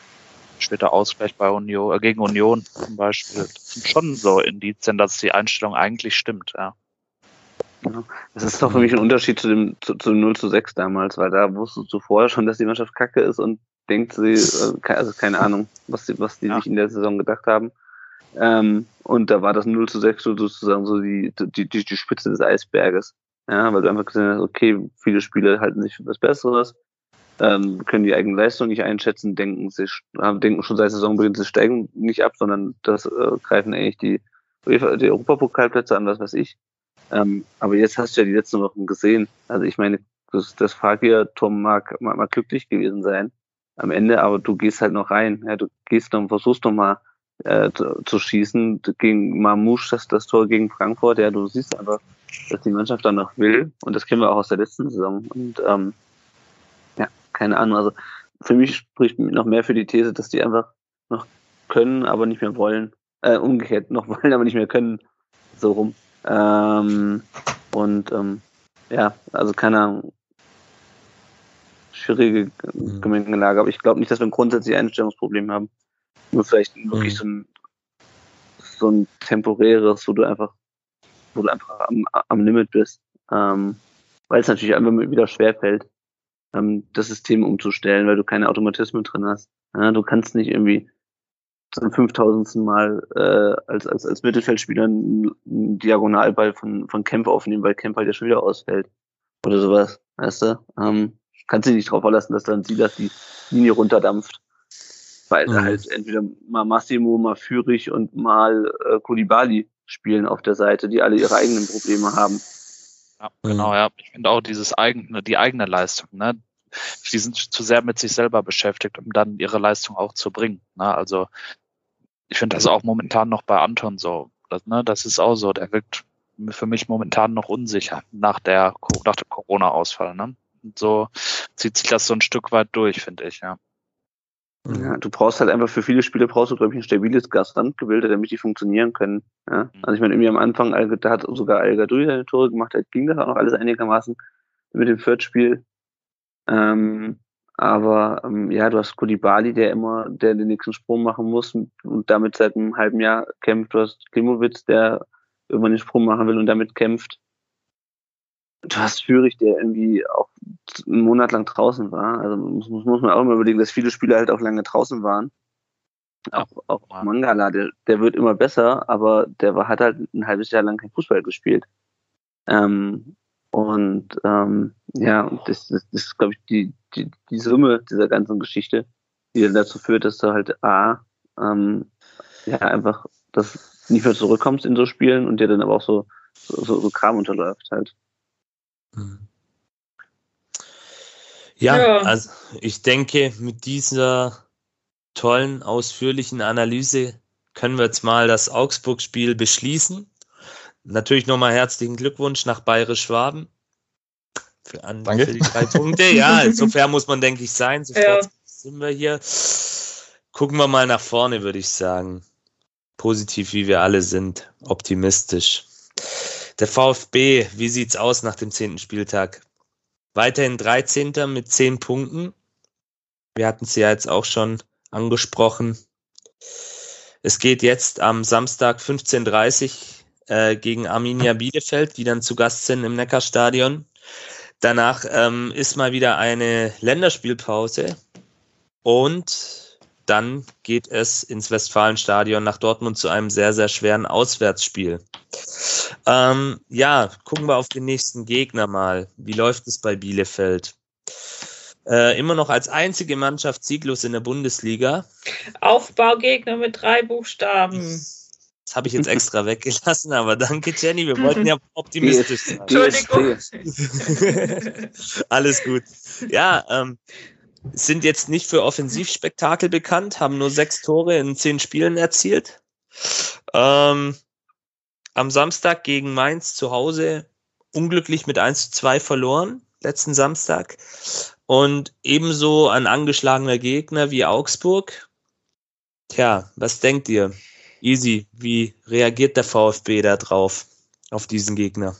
[SPEAKER 5] später Ausgleich bei Union, äh, gegen Union zum Beispiel, sind schon so Indizien, dass die Einstellung eigentlich stimmt, ja.
[SPEAKER 4] Genau. Das ist doch für mich ein Unterschied zu dem zu, zu 0 zu 6 damals, weil da wusstest du vorher schon, dass die Mannschaft kacke ist und denkt sie, äh, also keine Ahnung, was die, was die ja. sich in der Saison gedacht haben. Ähm, und da war das 0 zu 6 sozusagen so die, die, die, die Spitze des Eisberges. Ja, weil du einfach gesehen hast, okay, viele Spieler halten sich für was Besseres, ähm, können die eigene Leistung nicht einschätzen, denken sich, denken schon seit Saisonbeginn, sie steigen nicht ab, sondern das äh, greifen eigentlich die, die Europapokalplätze an, was weiß ich. Ähm, aber jetzt hast du ja die letzten Wochen gesehen. Also ich meine, das, das Fagir-Tor mag, mag, mag glücklich gewesen sein am Ende, aber du gehst halt noch rein. Ja, du gehst noch, versuchst noch mal äh, zu, zu schießen gegen Mamouche, das, das Tor gegen Frankfurt. Ja, du siehst einfach, dass die Mannschaft dann noch will. Und das kennen wir auch aus der letzten Saison. Und ähm, ja, keine Ahnung. Also für mich spricht noch mehr für die These, dass die einfach noch können, aber nicht mehr wollen. Äh, umgekehrt, noch wollen, aber nicht mehr können. So rum. Ähm, und ähm, ja, also keine Ahnung. Schwierige mhm. Gemengelage, aber ich glaube nicht, dass wir ein grundsätzliches Einstellungsproblem haben. Nur vielleicht wirklich mhm. so ein so ein temporäres, wo du einfach wo du einfach am, am Limit bist. Ähm, weil es natürlich einfach wieder schwerfällt, ähm, das System umzustellen, weil du keine Automatismen drin hast. Ja, du kannst nicht irgendwie zum 5000. Mal äh, als, als, als Mittelfeldspieler einen, einen Diagonalball von, von Kemp aufnehmen, weil Kemp halt ja schon wieder ausfällt. Oder sowas, weißt du? Ähm, kannst dich nicht drauf verlassen, dass dann Silas die Linie runterdampft. Weil mhm. halt entweder mal Massimo, mal Führig und mal äh, Kulibali spielen auf der Seite, die alle ihre eigenen Probleme haben.
[SPEAKER 5] Ja, genau, ja. Ich finde auch dieses eigene, die eigene Leistung, ne? Die sind zu sehr mit sich selber beschäftigt, um dann ihre Leistung auch zu bringen. Ne? Also ich finde das auch momentan noch bei Anton so. Das, ne, das ist auch so, der wirkt für mich momentan noch unsicher nach der nach dem Corona-Ausfall. Ne? Und so zieht sich das so ein Stück weit durch, finde ich, ja.
[SPEAKER 2] Mhm.
[SPEAKER 4] Ja, du brauchst halt einfach für viele Spiele brauchst du, glaube ich, ein stabiles Gastlandgebilde, damit die funktionieren können. Ja? Also ich meine, irgendwie am Anfang, da hat sogar Al seine Tore gemacht, da ging das auch noch alles einigermaßen mit dem Viertspiel. Ähm, aber ähm, ja, du hast Kulibali, der immer, der den nächsten Sprung machen muss und damit seit einem halben Jahr kämpft. Du hast Klimowitz, der irgendwann den Sprung machen will und damit kämpft. Du hast Führig, der irgendwie auch einen Monat lang draußen war. Also muss, muss, man auch immer überlegen, dass viele Spieler halt auch lange draußen waren. Auch, auch
[SPEAKER 5] Ja.
[SPEAKER 4] Mangala, der, der wird immer besser, aber der war, hat halt ein halbes Jahr lang kein Fußball gespielt. Ähm, und ähm, ja, das, das, das ist, glaube ich, die, die, die Summe dieser ganzen Geschichte, die dann dazu führt, dass du halt A, ähm, ja, einfach das nicht mehr zurückkommst in so Spielen und dir dann aber auch so, so, so, so Kram unterläuft halt.
[SPEAKER 2] Mhm. Ja,
[SPEAKER 1] Ja.
[SPEAKER 2] also ich denke, mit dieser tollen, ausführlichen Analyse können wir jetzt mal das Augsburg-Spiel beschließen. Natürlich nochmal herzlichen Glückwunsch nach Bayerisch Schwaben für, an,
[SPEAKER 3] Danke.
[SPEAKER 2] für die drei Punkte. Ja, insofern muss man, denke ich, sein. So
[SPEAKER 1] Ja.
[SPEAKER 2] sind wir hier. Gucken wir mal nach vorne, würde ich sagen. Positiv, wie wir alle sind. Optimistisch. Der VfB, wie sieht's aus nach dem zehnten Spieltag? Weiterhin 13. mit 10 Punkten. Wir hatten es ja jetzt auch schon angesprochen. Es geht jetzt am Samstag 15.30 äh, gegen Arminia Bielefeld, die dann zu Gast sind im Neckarstadion. Danach ähm, ist mal wieder eine Länderspielpause und dann geht es ins Westfalenstadion nach Dortmund zu einem sehr, sehr schweren Auswärtsspiel. Ähm, ja, gucken wir auf den nächsten Gegner mal. Wie läuft es bei Bielefeld? Äh, immer noch als einzige Mannschaft sieglos in der Bundesliga.
[SPEAKER 1] Aufbaugegner mit drei Buchstaben.
[SPEAKER 2] Das habe ich jetzt extra weggelassen, aber danke, Jenny. Wir wollten ja optimistisch sein.
[SPEAKER 1] Entschuldigung.
[SPEAKER 2] Alles gut. Ja, ähm, sind jetzt nicht für Offensivspektakel bekannt, haben nur sechs Tore in zehn Spielen erzielt. Ähm, am Samstag gegen Mainz zu Hause unglücklich mit 1 zu 2 verloren, letzten Samstag. Und ebenso ein angeschlagener Gegner wie Augsburg. Tja, was denkt ihr? Easy, wie reagiert der VfB da drauf, auf diesen Gegner?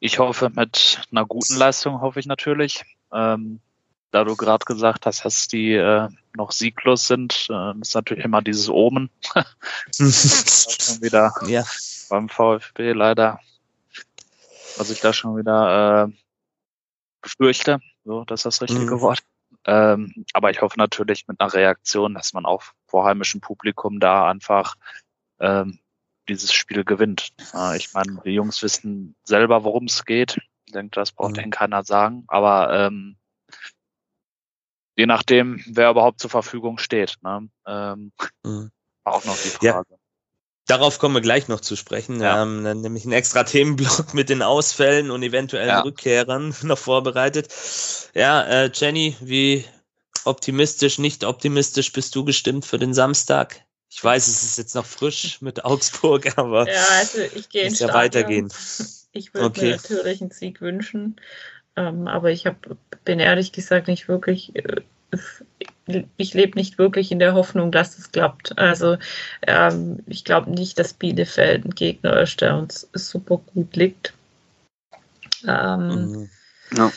[SPEAKER 5] Ich hoffe mit einer guten Leistung, hoffe ich natürlich. Ähm, da du gerade gesagt hast, dass die äh, noch sieglos sind, äh, ist natürlich immer dieses Omen. schon wieder
[SPEAKER 2] ja.
[SPEAKER 5] beim VfB leider, was ich da schon wieder äh, befürchte, so, das ist das richtige
[SPEAKER 2] Mhm.
[SPEAKER 5] Wort. Ähm, aber ich hoffe natürlich mit einer Reaktion, dass man auch vor heimischem Publikum da einfach ähm, dieses Spiel gewinnt. Äh, ich meine, die Jungs wissen selber, worum es geht. Ich denke, das braucht
[SPEAKER 2] Mhm.
[SPEAKER 5] ihnen keiner sagen. Aber ähm, je nachdem, wer überhaupt zur Verfügung steht, ne? ähm,
[SPEAKER 2] Mhm.
[SPEAKER 5] auch noch die
[SPEAKER 2] Ja.
[SPEAKER 5] Frage.
[SPEAKER 2] Darauf kommen wir gleich noch zu sprechen. Wir
[SPEAKER 5] Ja.
[SPEAKER 2] haben dann nämlich einen extra Themenblock mit den Ausfällen und eventuellen
[SPEAKER 5] Ja.
[SPEAKER 2] Rückkehrern noch vorbereitet. Ja, äh, Jenny, wie optimistisch, nicht optimistisch bist du gestimmt für den Samstag? Ich weiß, es ist jetzt noch frisch mit Augsburg, aber
[SPEAKER 1] Ja, also ich gehe
[SPEAKER 2] muss
[SPEAKER 1] ins
[SPEAKER 2] ja
[SPEAKER 1] Stadion.
[SPEAKER 2] weitergehen.
[SPEAKER 1] Ich würde
[SPEAKER 2] Okay.
[SPEAKER 1] mir natürlich einen Sieg wünschen, ähm, aber ich hab, bin ehrlich gesagt nicht wirklich, äh, ich lebe nicht wirklich in der Hoffnung, dass es klappt. Also ähm, ich glaube nicht, dass Bielefeld ein Gegner ist, der uns super gut liegt. Ähm,
[SPEAKER 2] Mhm.
[SPEAKER 4] Ja.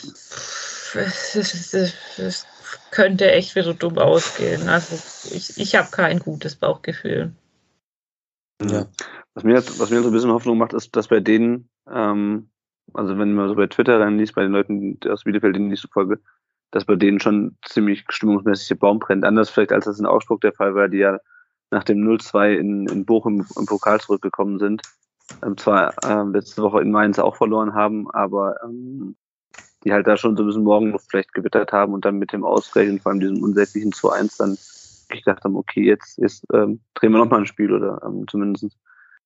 [SPEAKER 1] es, könnte echt wieder dumm ausgehen. Also ich, ich habe kein gutes Bauchgefühl.
[SPEAKER 2] Ja.
[SPEAKER 4] Was mir, was mir so ein bisschen Hoffnung macht, ist, dass bei denen, ähm, also wenn man so bei Twitter reinliest, bei den Leuten aus Bielefeld, denen ich so folge, dass bei denen schon ziemlich stimmungsmäßig der Baum brennt. Anders vielleicht, als das in Augsburg der Fall war, die ja nach dem 0-2 in, in Bochum im Pokal zurückgekommen sind. Ähm, zwar ähm, letzte Woche in Mainz auch verloren haben, aber ähm, die halt da schon so ein bisschen Morgenluft vielleicht gewittert haben und dann mit dem Ausgleich und vor allem diesem unsäglichen 2-1 dann gedacht haben, okay, jetzt, jetzt ähm, drehen wir nochmal ein Spiel oder ähm, zumindest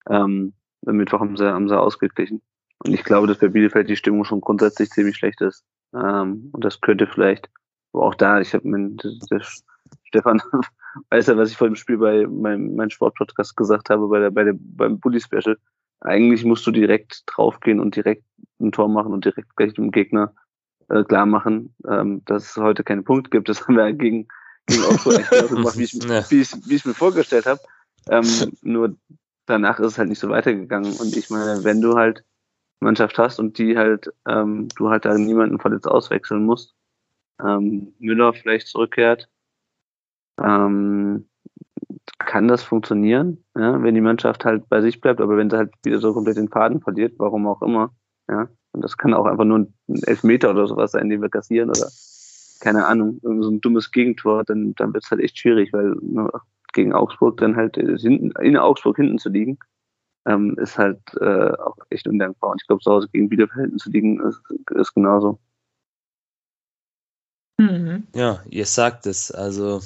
[SPEAKER 4] ähm, am Mittwoch haben sie, haben sie ausgeglichen. Und ich glaube, dass bei Bielefeld die Stimmung schon grundsätzlich ziemlich schlecht ist. Ähm, und das könnte vielleicht, aber auch da, ich habe mir, der Stefan weiß ja, was ich vor dem Spiel bei meinem, meinem Sportpodcast gesagt habe, bei der, bei der, beim Bully Special. Eigentlich musst du direkt draufgehen und direkt ein Tor machen und direkt gleich dem Gegner äh, klar machen, ähm, dass es heute keinen Punkt gibt. Das haben wir gegen, gegen Augsburg echt genauso gemacht, wie ich wie ich, wie ich mir vorgestellt habe. Ähm, nur danach ist es halt nicht so weitergegangen. Und ich meine, wenn du halt Mannschaft hast und die halt, ähm, du halt da niemanden verletzt auswechseln musst, ähm, Müller vielleicht zurückkehrt, ähm, kann das funktionieren, ja, wenn die Mannschaft halt bei sich bleibt, aber wenn sie halt wieder so komplett den Faden verliert, warum auch immer, ja, und das kann auch einfach nur ein Elfmeter oder sowas sein, den wir kassieren oder keine Ahnung, so ein dummes Gegentor, dann, dann wird es halt echt schwierig, weil ne, gegen Augsburg dann halt äh, hinten, in Augsburg hinten zu liegen, ähm, ist halt äh, auch echt undankbar. Und ich glaube, zu Hause gegen Bielefeld zu liegen, ist, ist genauso.
[SPEAKER 1] Mhm.
[SPEAKER 2] Ja, ihr sagt es. Also,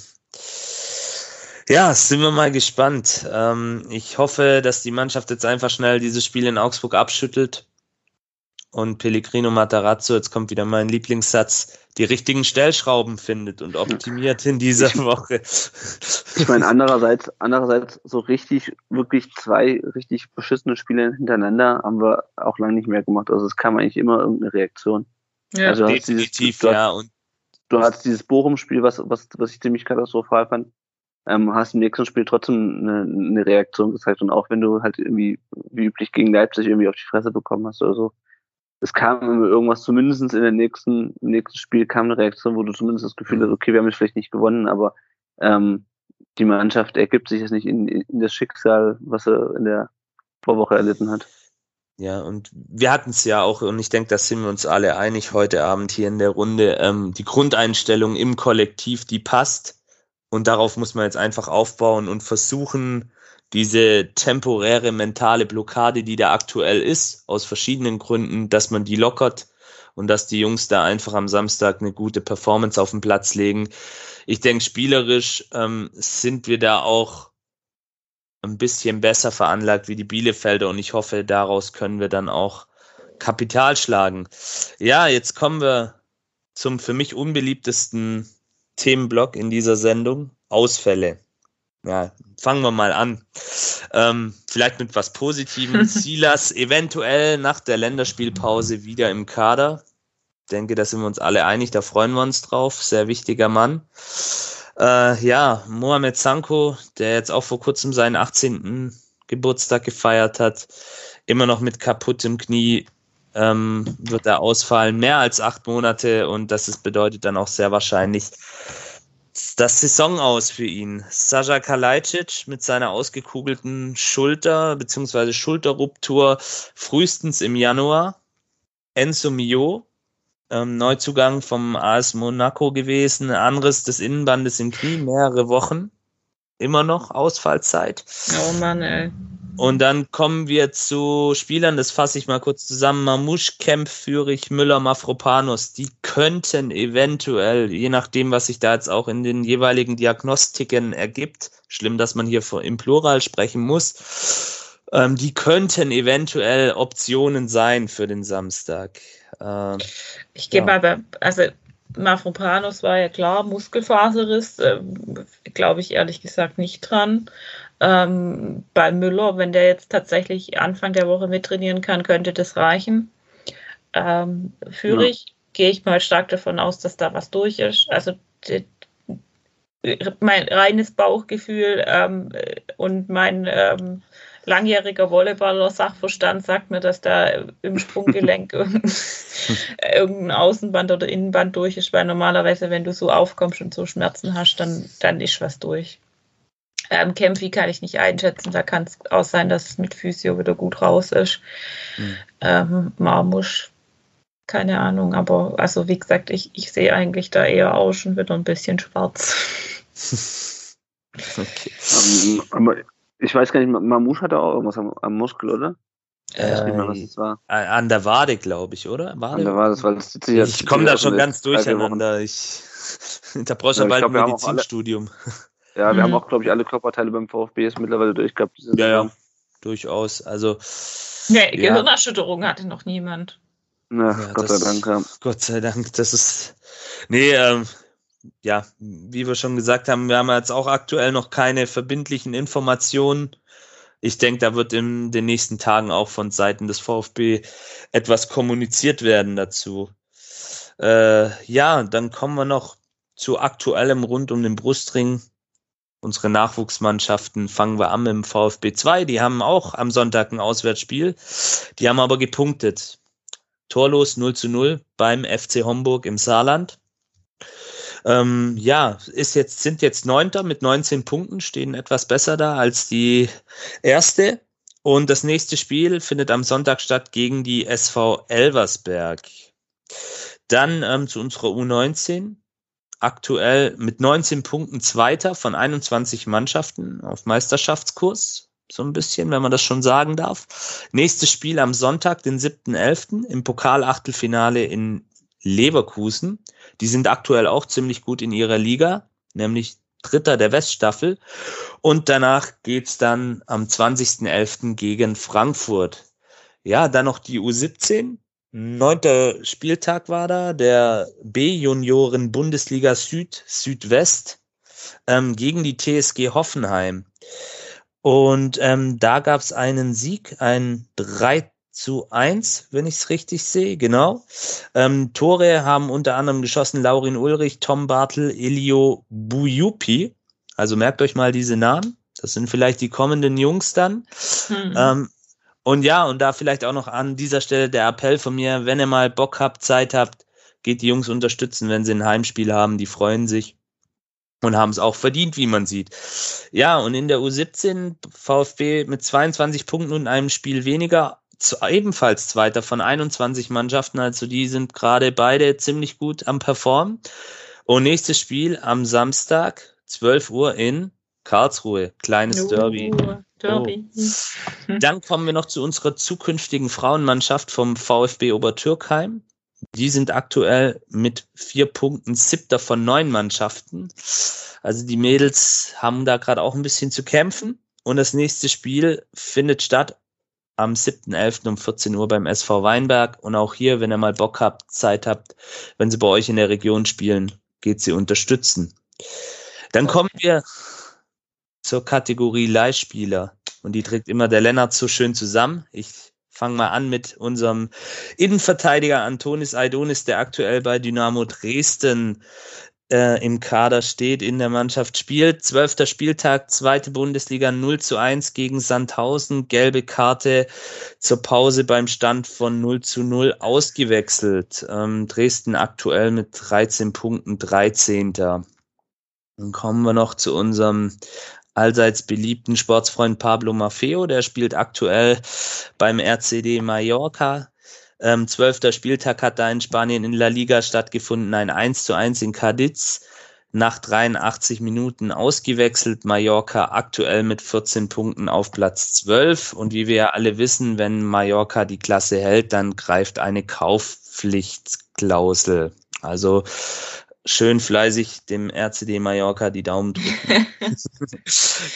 [SPEAKER 2] ja, sind wir mal gespannt. Ähm, ich hoffe, dass die Mannschaft jetzt einfach schnell dieses Spiel in Augsburg abschüttelt und Pellegrino Matarazzo, jetzt kommt wieder mein Lieblingssatz, die richtigen Stellschrauben findet und optimiert in dieser
[SPEAKER 4] Ich-
[SPEAKER 2] Woche.
[SPEAKER 4] Ich meine, andererseits, andererseits so richtig, wirklich zwei richtig beschissene Spiele hintereinander haben wir auch lange nicht mehr gemacht. Also es kam eigentlich immer irgendeine Reaktion.
[SPEAKER 1] Ja.
[SPEAKER 4] Also du hast
[SPEAKER 2] Definitiv,
[SPEAKER 4] dieses, du,
[SPEAKER 2] ja. Und
[SPEAKER 4] du hast dieses Bochum-Spiel, was, was, was ich ziemlich katastrophal fand, ähm, hast im nächsten Spiel trotzdem eine, eine Reaktion gezeigt. Und auch wenn du halt irgendwie, wie üblich, gegen Leipzig irgendwie auf die Fresse bekommen hast oder so. Es kam irgendwas, zumindest in der nächsten, im nächsten Spiel kam eine Reaktion, wo du zumindest das Gefühl hast, okay, wir haben jetzt vielleicht nicht gewonnen, aber ähm, die Mannschaft ergibt sich jetzt nicht in, in das Schicksal, was er in der Vorwoche erlitten hat.
[SPEAKER 2] Ja, und wir hatten es ja auch, und ich denke, da sind wir uns alle einig heute Abend hier in der Runde, ähm, die Grundeinstellung im Kollektiv, die passt. Und darauf muss man jetzt einfach aufbauen und versuchen, diese temporäre mentale Blockade, die da aktuell ist, aus verschiedenen Gründen, dass man die lockert und dass die Jungs da einfach am Samstag eine gute Performance auf den Platz legen. Ich denke, spielerisch ähm, sind wir da auch ein bisschen besser veranlagt wie die Bielefelder und ich hoffe, daraus können wir dann auch Kapital schlagen. Ja, jetzt kommen wir zum für mich unbeliebtesten Themenblock in dieser Sendung, Ausfälle. Ja, fangen wir mal an. Ähm, vielleicht mit was Positivem. Silas eventuell nach der Länderspielpause wieder im Kader. Denke, da sind wir uns alle einig, da freuen wir uns drauf. Sehr wichtiger Mann. Äh, ja, Mohamed Sanko, der jetzt auch vor kurzem seinen 18. Geburtstag gefeiert hat, immer noch mit kaputtem Knie, ähm, wird er ausfallen, mehr als acht Monate und das ist, bedeutet dann auch sehr wahrscheinlich das Saison aus für ihn. Sascha Kalajdzic mit seiner ausgekugelten Schulter bzw. Schulterruptur frühestens im Januar. Enzo Mio, ähm, Neuzugang vom AS Monaco gewesen, Anriss des Innenbandes im Knie, mehrere Wochen. Immer noch Ausfallzeit.
[SPEAKER 1] Oh Mann, ey.
[SPEAKER 2] Und dann kommen wir zu Spielern, das fasse ich mal kurz zusammen. Mamouche, Kemp, Fürich, Müller, Mafropanos. Die könnten eventuell, je nachdem, was sich da jetzt auch in den jeweiligen Diagnostiken ergibt, schlimm, dass man hier im Plural sprechen muss, ähm, die könnten eventuell Optionen sein für den Samstag. Ähm,
[SPEAKER 1] Ich gebe
[SPEAKER 2] Ja.
[SPEAKER 1] aber, also Mafropanus war ja klar, Muskelfaserriss, ähm, glaube ich ehrlich gesagt nicht dran. Ähm, bei Müller, wenn der jetzt tatsächlich Anfang der Woche mittrainieren kann, könnte das reichen. Ähm, Führig gehe ich mal stark davon aus, dass da was durch ist. Also die, mein reines Bauchgefühl ähm, und mein ähm, langjähriger Volleyballer-Sachverstand sagt mir, dass da im Sprunggelenk irgendein, Außenband oder Innenband durch ist, weil normalerweise, wenn du so aufkommst und so Schmerzen hast, dann, dann ist was durch. Ähm, Kämpfi kann ich nicht einschätzen, da kann es auch sein, dass es mit Physio wieder gut raus ist.
[SPEAKER 2] Hm.
[SPEAKER 1] Ähm, Marmusch, keine Ahnung, aber also wie gesagt, ich, ich sehe eigentlich da eher auch schon wieder ein bisschen schwarz.
[SPEAKER 2] okay.
[SPEAKER 4] Ähm, aber ich weiß gar nicht, Mamouche hatte auch irgendwas am, am Muskel, oder? Ich weiß nicht mehr, was
[SPEAKER 2] Äh,
[SPEAKER 4] das war.
[SPEAKER 2] an der Wade, glaube ich, oder? Wade?
[SPEAKER 4] war das, weil das sich ja-
[SPEAKER 2] Ich komme da schon ganz durcheinander. Ich, da brauchst du
[SPEAKER 4] Ja, ich
[SPEAKER 2] bald
[SPEAKER 4] glaub, wir
[SPEAKER 2] ein
[SPEAKER 4] haben auch alle-
[SPEAKER 2] Medizinstudium.
[SPEAKER 4] Ja, wir
[SPEAKER 1] Mhm.
[SPEAKER 4] haben auch, glaube ich, alle Körperteile beim VfB ist mittlerweile durch gehabt. diese
[SPEAKER 2] Ja, ja, durchaus. Also,
[SPEAKER 1] Nee,
[SPEAKER 2] Ja.
[SPEAKER 1] Gehirnerschütterung hatte noch niemand.
[SPEAKER 4] Ja,
[SPEAKER 2] Ja,
[SPEAKER 4] Gott
[SPEAKER 2] das-
[SPEAKER 4] sei Dank. Ja.
[SPEAKER 2] Gott sei Dank, das ist. Nee, ähm, ja, wie wir schon gesagt haben, wir haben jetzt auch aktuell noch keine verbindlichen Informationen. Ich denke, da wird in den nächsten Tagen auch von Seiten des VfB etwas kommuniziert werden dazu. Äh, ja, dann kommen wir noch zu aktuellem rund um den Brustring. Unsere Nachwuchsmannschaften fangen wir an dem VfB 2. Die haben auch am Sonntag ein Auswärtsspiel. Die haben aber gepunktet. Torlos 0 zu 0 beim FC Homburg im Saarland. Ähm, ja, ist jetzt, sind jetzt Neunter mit 19 Punkten, stehen etwas besser da als die erste. Und das nächste Spiel findet am Sonntag statt gegen die SV Elversberg. Dann ähm, zu unserer U19. Aktuell mit 19 Punkten Zweiter von 21 Mannschaften auf Meisterschaftskurs. So ein bisschen, wenn man das schon sagen darf. Nächstes Spiel am Sonntag, den 7.11. im Pokalachtelfinale in Leverkusen. Die sind aktuell auch ziemlich gut in ihrer Liga, nämlich Dritter der Weststaffel. Und danach geht's dann am 20.11. gegen Frankfurt. Ja, dann noch die U17. Neunter Spieltag war da, der B-Junioren Bundesliga Süd, Südwest ähm, gegen die TSG Hoffenheim. Und ähm, da gab's einen Sieg, ein 3 zu 1, wenn ich es richtig sehe, genau. Ähm, Tore haben unter anderem geschossen Laurin Ulrich, Tom Bartel, Elio Buyupi. Also merkt euch mal diese Namen. Das sind vielleicht die kommenden Jungs dann. Mhm. Ähm, und ja, und da vielleicht auch noch an dieser Stelle der Appell von mir, wenn ihr mal Bock habt, Zeit habt, geht die Jungs unterstützen, wenn sie ein Heimspiel haben. Die freuen sich und haben es auch verdient, wie man sieht. Ja, und in der U17 VfB mit 22 Punkten und einem Spiel weniger ebenfalls Zweiter von 21 Mannschaften. Also die sind gerade beide ziemlich gut am Performen. Und nächstes Spiel am Samstag, 12 Uhr in Karlsruhe. Kleines uh, Derby. Derby. Oh. Dann kommen wir noch zu unserer zukünftigen Frauenmannschaft vom VfB Obertürkheim. Die sind aktuell mit vier Punkten siebter von neun Mannschaften. Also die Mädels haben da gerade auch ein bisschen zu kämpfen. Und das nächste Spiel findet statt am 7.11. um 14 Uhr beim SV Weinberg. Und auch hier, wenn ihr mal Bock habt, Zeit habt, wenn sie bei euch in der Region spielen, geht sie unterstützen. Dann kommen wir zur Kategorie Leihspieler. Und die trägt immer der Lennart so schön zusammen. Ich fange mal an mit unserem Innenverteidiger Antonis Aidonis, der aktuell bei Dynamo Dresden äh, im Kader steht, in der Mannschaft spielt. Zwölfter Spieltag, zweite Bundesliga 0 zu 1 gegen Sandhausen. Gelbe Karte zur Pause beim Stand von 0 zu 0 ausgewechselt. Ähm, Dresden aktuell mit 13 Punkten 13. Dann kommen wir noch zu unserem allseits beliebten Sportsfreund Pablo Maffeo. Der spielt aktuell beim RCD Mallorca ähm, zwölfter Spieltag hat da in Spanien in La Liga stattgefunden, ein 1 zu 1 in Cadiz. Nach 83 Minuten ausgewechselt, Mallorca aktuell mit 14 Punkten auf Platz 12. Und wie wir ja alle wissen, wenn Mallorca die Klasse hält, dann greift eine Kaufpflichtklausel. Also schön fleißig dem RCD Mallorca die Daumen drücken.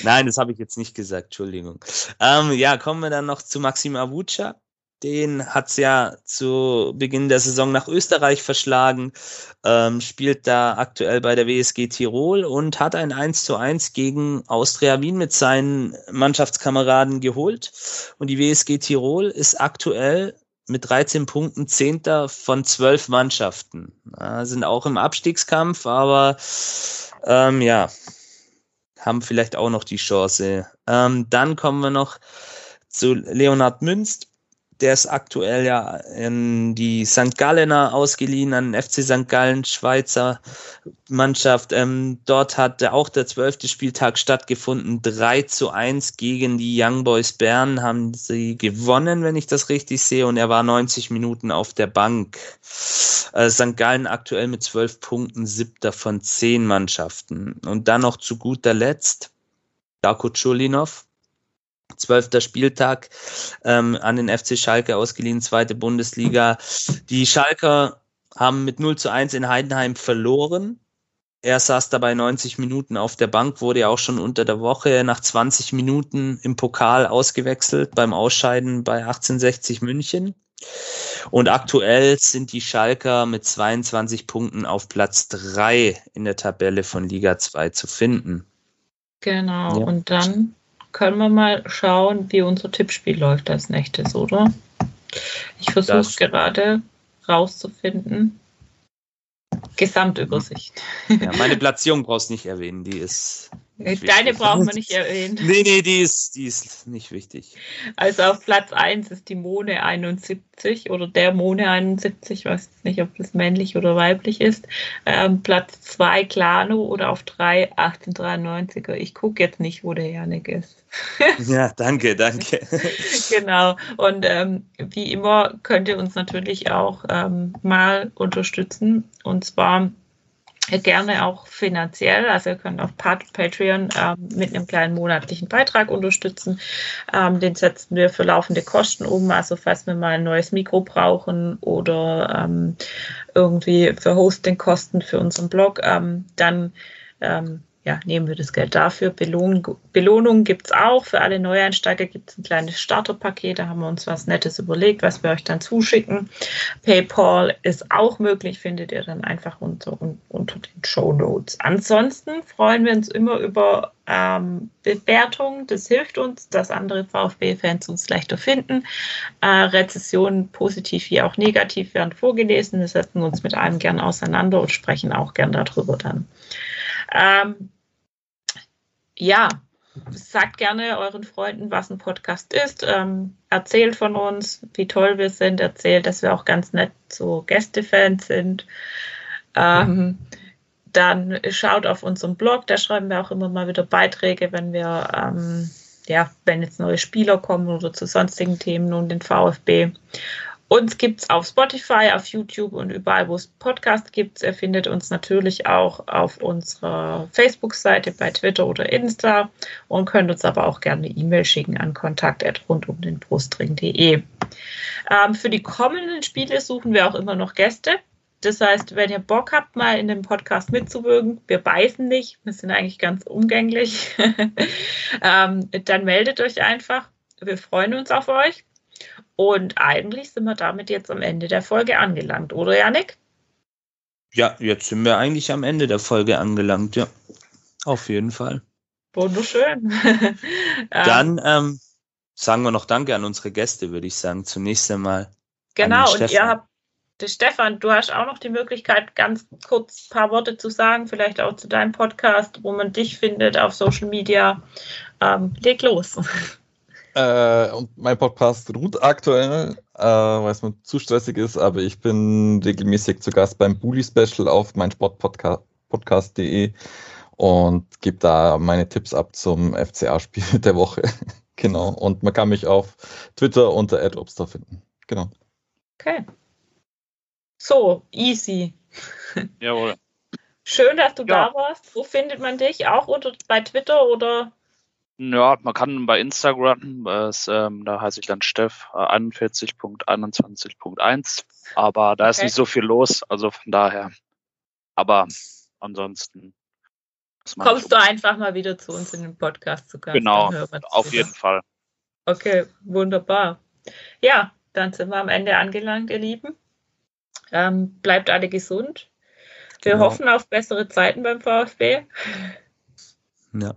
[SPEAKER 2] Nein, das habe ich jetzt nicht gesagt, Entschuldigung. Ähm, ja, kommen wir dann noch zu Maxim Avuca. Den hat's ja zu Beginn der Saison nach Österreich verschlagen, ähm, spielt da aktuell bei der WSG Tirol und hat ein 1 zu 1 gegen Austria Wien mit seinen Mannschaftskameraden geholt. Und die WSG Tirol ist aktuell mit 13 Punkten Zehnter von zwölf Mannschaften. Ja, sind auch im Abstiegskampf, aber ähm, ja, haben vielleicht auch noch die Chance. Ähm, dann kommen wir noch zu Leonhard Münst der ist aktuell ja in die St. Gallener ausgeliehen, an den FC St. Gallen, Schweizer Mannschaft. Ähm, dort hat auch der zwölfte Spieltag stattgefunden. 3 zu 1 gegen die Young Boys Bern haben sie gewonnen, wenn ich das richtig sehe. Und er war 90 Minuten auf der Bank. Äh, St. Gallen aktuell mit 12 Punkten, siebter von zehn Mannschaften. Und dann noch zu guter Letzt Darko Chulinov Zwölfter Spieltag ähm, an den FC Schalke ausgeliehen, zweite Bundesliga. Die Schalker haben mit 0 zu 1 in Heidenheim verloren. Er saß dabei 90 Minuten auf der Bank, wurde ja auch schon unter der Woche nach 20 Minuten im Pokal ausgewechselt beim Ausscheiden bei 1860 München. Und aktuell sind die Schalker mit 22 Punkten auf Platz 3 in der Tabelle von Liga 2 zu finden.
[SPEAKER 1] Genau, ja. und dann können wir mal schauen, wie unser Tippspiel läuft als nächstes, oder? Ich versuche gerade rauszufinden. Gesamtübersicht.
[SPEAKER 2] Ja, meine Platzierung brauchst du nicht erwähnen, die ist.
[SPEAKER 1] Deine brauchen wir nicht erwähnen.
[SPEAKER 2] Nee, nee, die ist, die ist nicht wichtig.
[SPEAKER 1] Also auf Platz 1 ist die Mone 71 oder der Mone 71, ich weiß nicht, ob das männlich oder weiblich ist. Ähm, Platz 2 Clano oder auf 3 1893er. Ich gucke jetzt nicht, wo der Janik ist.
[SPEAKER 2] Ja, danke, danke.
[SPEAKER 1] genau. Und ähm, wie immer könnt ihr uns natürlich auch ähm, mal unterstützen. Und zwar gerne auch finanziell. Also ihr könnt auf Pat- Patreon ähm, mit einem kleinen monatlichen Beitrag unterstützen. Ähm, den setzen wir für laufende Kosten um. Also falls wir mal ein neues Mikro brauchen oder ähm, irgendwie für Hostingkosten für unseren Blog, ähm, dann ähm, ja, nehmen wir das Geld dafür. Belohnung, Belohnung gibt es auch. Für alle Neueinsteiger gibt es ein kleines Starterpaket. Da haben wir uns was Nettes überlegt, was wir euch dann zuschicken. PayPal ist auch möglich, findet ihr dann einfach unter, unter den Show Notes. Ansonsten freuen wir uns immer über ähm, Bewertungen. Das hilft uns, dass andere VfB-Fans uns leichter finden. Äh, Rezessionen, positiv wie auch negativ, werden vorgelesen. Wir setzen uns mit allem gern auseinander und sprechen auch gern darüber dann. Ähm, ja, sagt gerne euren Freunden, was ein Podcast ist. Ähm, erzählt von uns, wie toll wir sind. Erzählt, dass wir auch ganz nett so Gästefans sind. Ähm, dann schaut auf unseren Blog, da schreiben wir auch immer mal wieder Beiträge, wenn wir, ähm, ja, wenn jetzt neue Spieler kommen oder zu sonstigen Themen und den VfB. Uns gibt es auf Spotify, auf YouTube und überall, wo es Podcasts gibt. Ihr findet uns natürlich auch auf unserer Facebook-Seite, bei Twitter oder Insta und könnt uns aber auch gerne eine E-Mail schicken an kontakt.rundumdenbrustring.de. Ähm, für die kommenden Spiele suchen wir auch immer noch Gäste. Das heißt, wenn ihr Bock habt, mal in dem Podcast mitzuwirken, wir beißen nicht, wir sind eigentlich ganz umgänglich, ähm, dann meldet euch einfach. Wir freuen uns auf euch. Und eigentlich sind wir damit jetzt am Ende der Folge angelangt, oder Janik?
[SPEAKER 2] Ja, jetzt sind wir eigentlich am Ende der Folge angelangt, ja. Auf jeden Fall.
[SPEAKER 1] Wunderschön. Ähm,
[SPEAKER 2] Dann ähm, sagen wir noch Danke an unsere Gäste, würde ich sagen. Zunächst einmal.
[SPEAKER 1] Genau, und ihr habt, Stefan, du hast auch noch die Möglichkeit, ganz kurz ein paar Worte zu sagen, vielleicht auch zu deinem Podcast, wo man dich findet auf Social Media. Ähm, leg los.
[SPEAKER 3] Äh, und mein Podcast ruht aktuell, äh, weil es mir zu stressig ist, aber ich bin regelmäßig zu Gast beim Bully Special auf meinsportpodcast.de und gebe da meine Tipps ab zum FCA-Spiel der Woche. genau. Und man kann mich auf Twitter unter @obster finden. Genau.
[SPEAKER 1] Okay. So, easy.
[SPEAKER 5] Jawohl.
[SPEAKER 1] Schön, dass du
[SPEAKER 5] Ja.
[SPEAKER 1] da warst. Wo findet man dich? Auch unter, bei Twitter oder?
[SPEAKER 5] Ja, man kann bei Instagram, äh, ist, ähm, da heiße ich dann Steff äh, 41.21.1, aber da ist
[SPEAKER 1] Okay.
[SPEAKER 5] nicht so viel los, also von daher. Aber ansonsten.
[SPEAKER 1] Kommst du einfach mal wieder zu uns in den Podcast zu Gast?
[SPEAKER 5] Genau,
[SPEAKER 1] das
[SPEAKER 5] Auf
[SPEAKER 1] wieder.
[SPEAKER 5] jeden Fall.
[SPEAKER 1] Okay, wunderbar. Ja, dann sind wir am Ende angelangt, ihr Lieben. Ähm, bleibt alle gesund. Wir
[SPEAKER 3] Genau.
[SPEAKER 1] hoffen auf bessere Zeiten beim VfB.
[SPEAKER 2] Ja.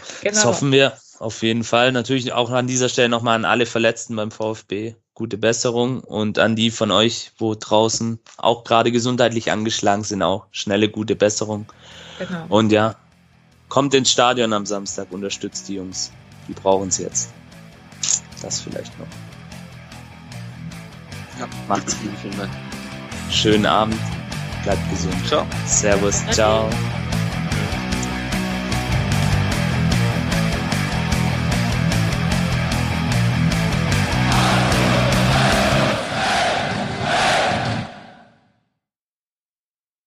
[SPEAKER 2] Das
[SPEAKER 1] Genau.
[SPEAKER 2] hoffen wir auf jeden Fall. Natürlich auch an dieser Stelle nochmal an alle Verletzten beim VfB. Gute Besserung und an die von euch, wo draußen auch gerade gesundheitlich angeschlagen sind, auch schnelle, gute Besserung.
[SPEAKER 1] genau.
[SPEAKER 2] Und ja, kommt ins Stadion am Samstag, unterstützt die Jungs. Die brauchen es jetzt. Das vielleicht noch.
[SPEAKER 4] Ja, macht's gut, vielen Dank.
[SPEAKER 2] Schönen Abend. Bleibt gesund.
[SPEAKER 4] Ciao.
[SPEAKER 2] Servus.
[SPEAKER 1] Okay.
[SPEAKER 2] Ciao.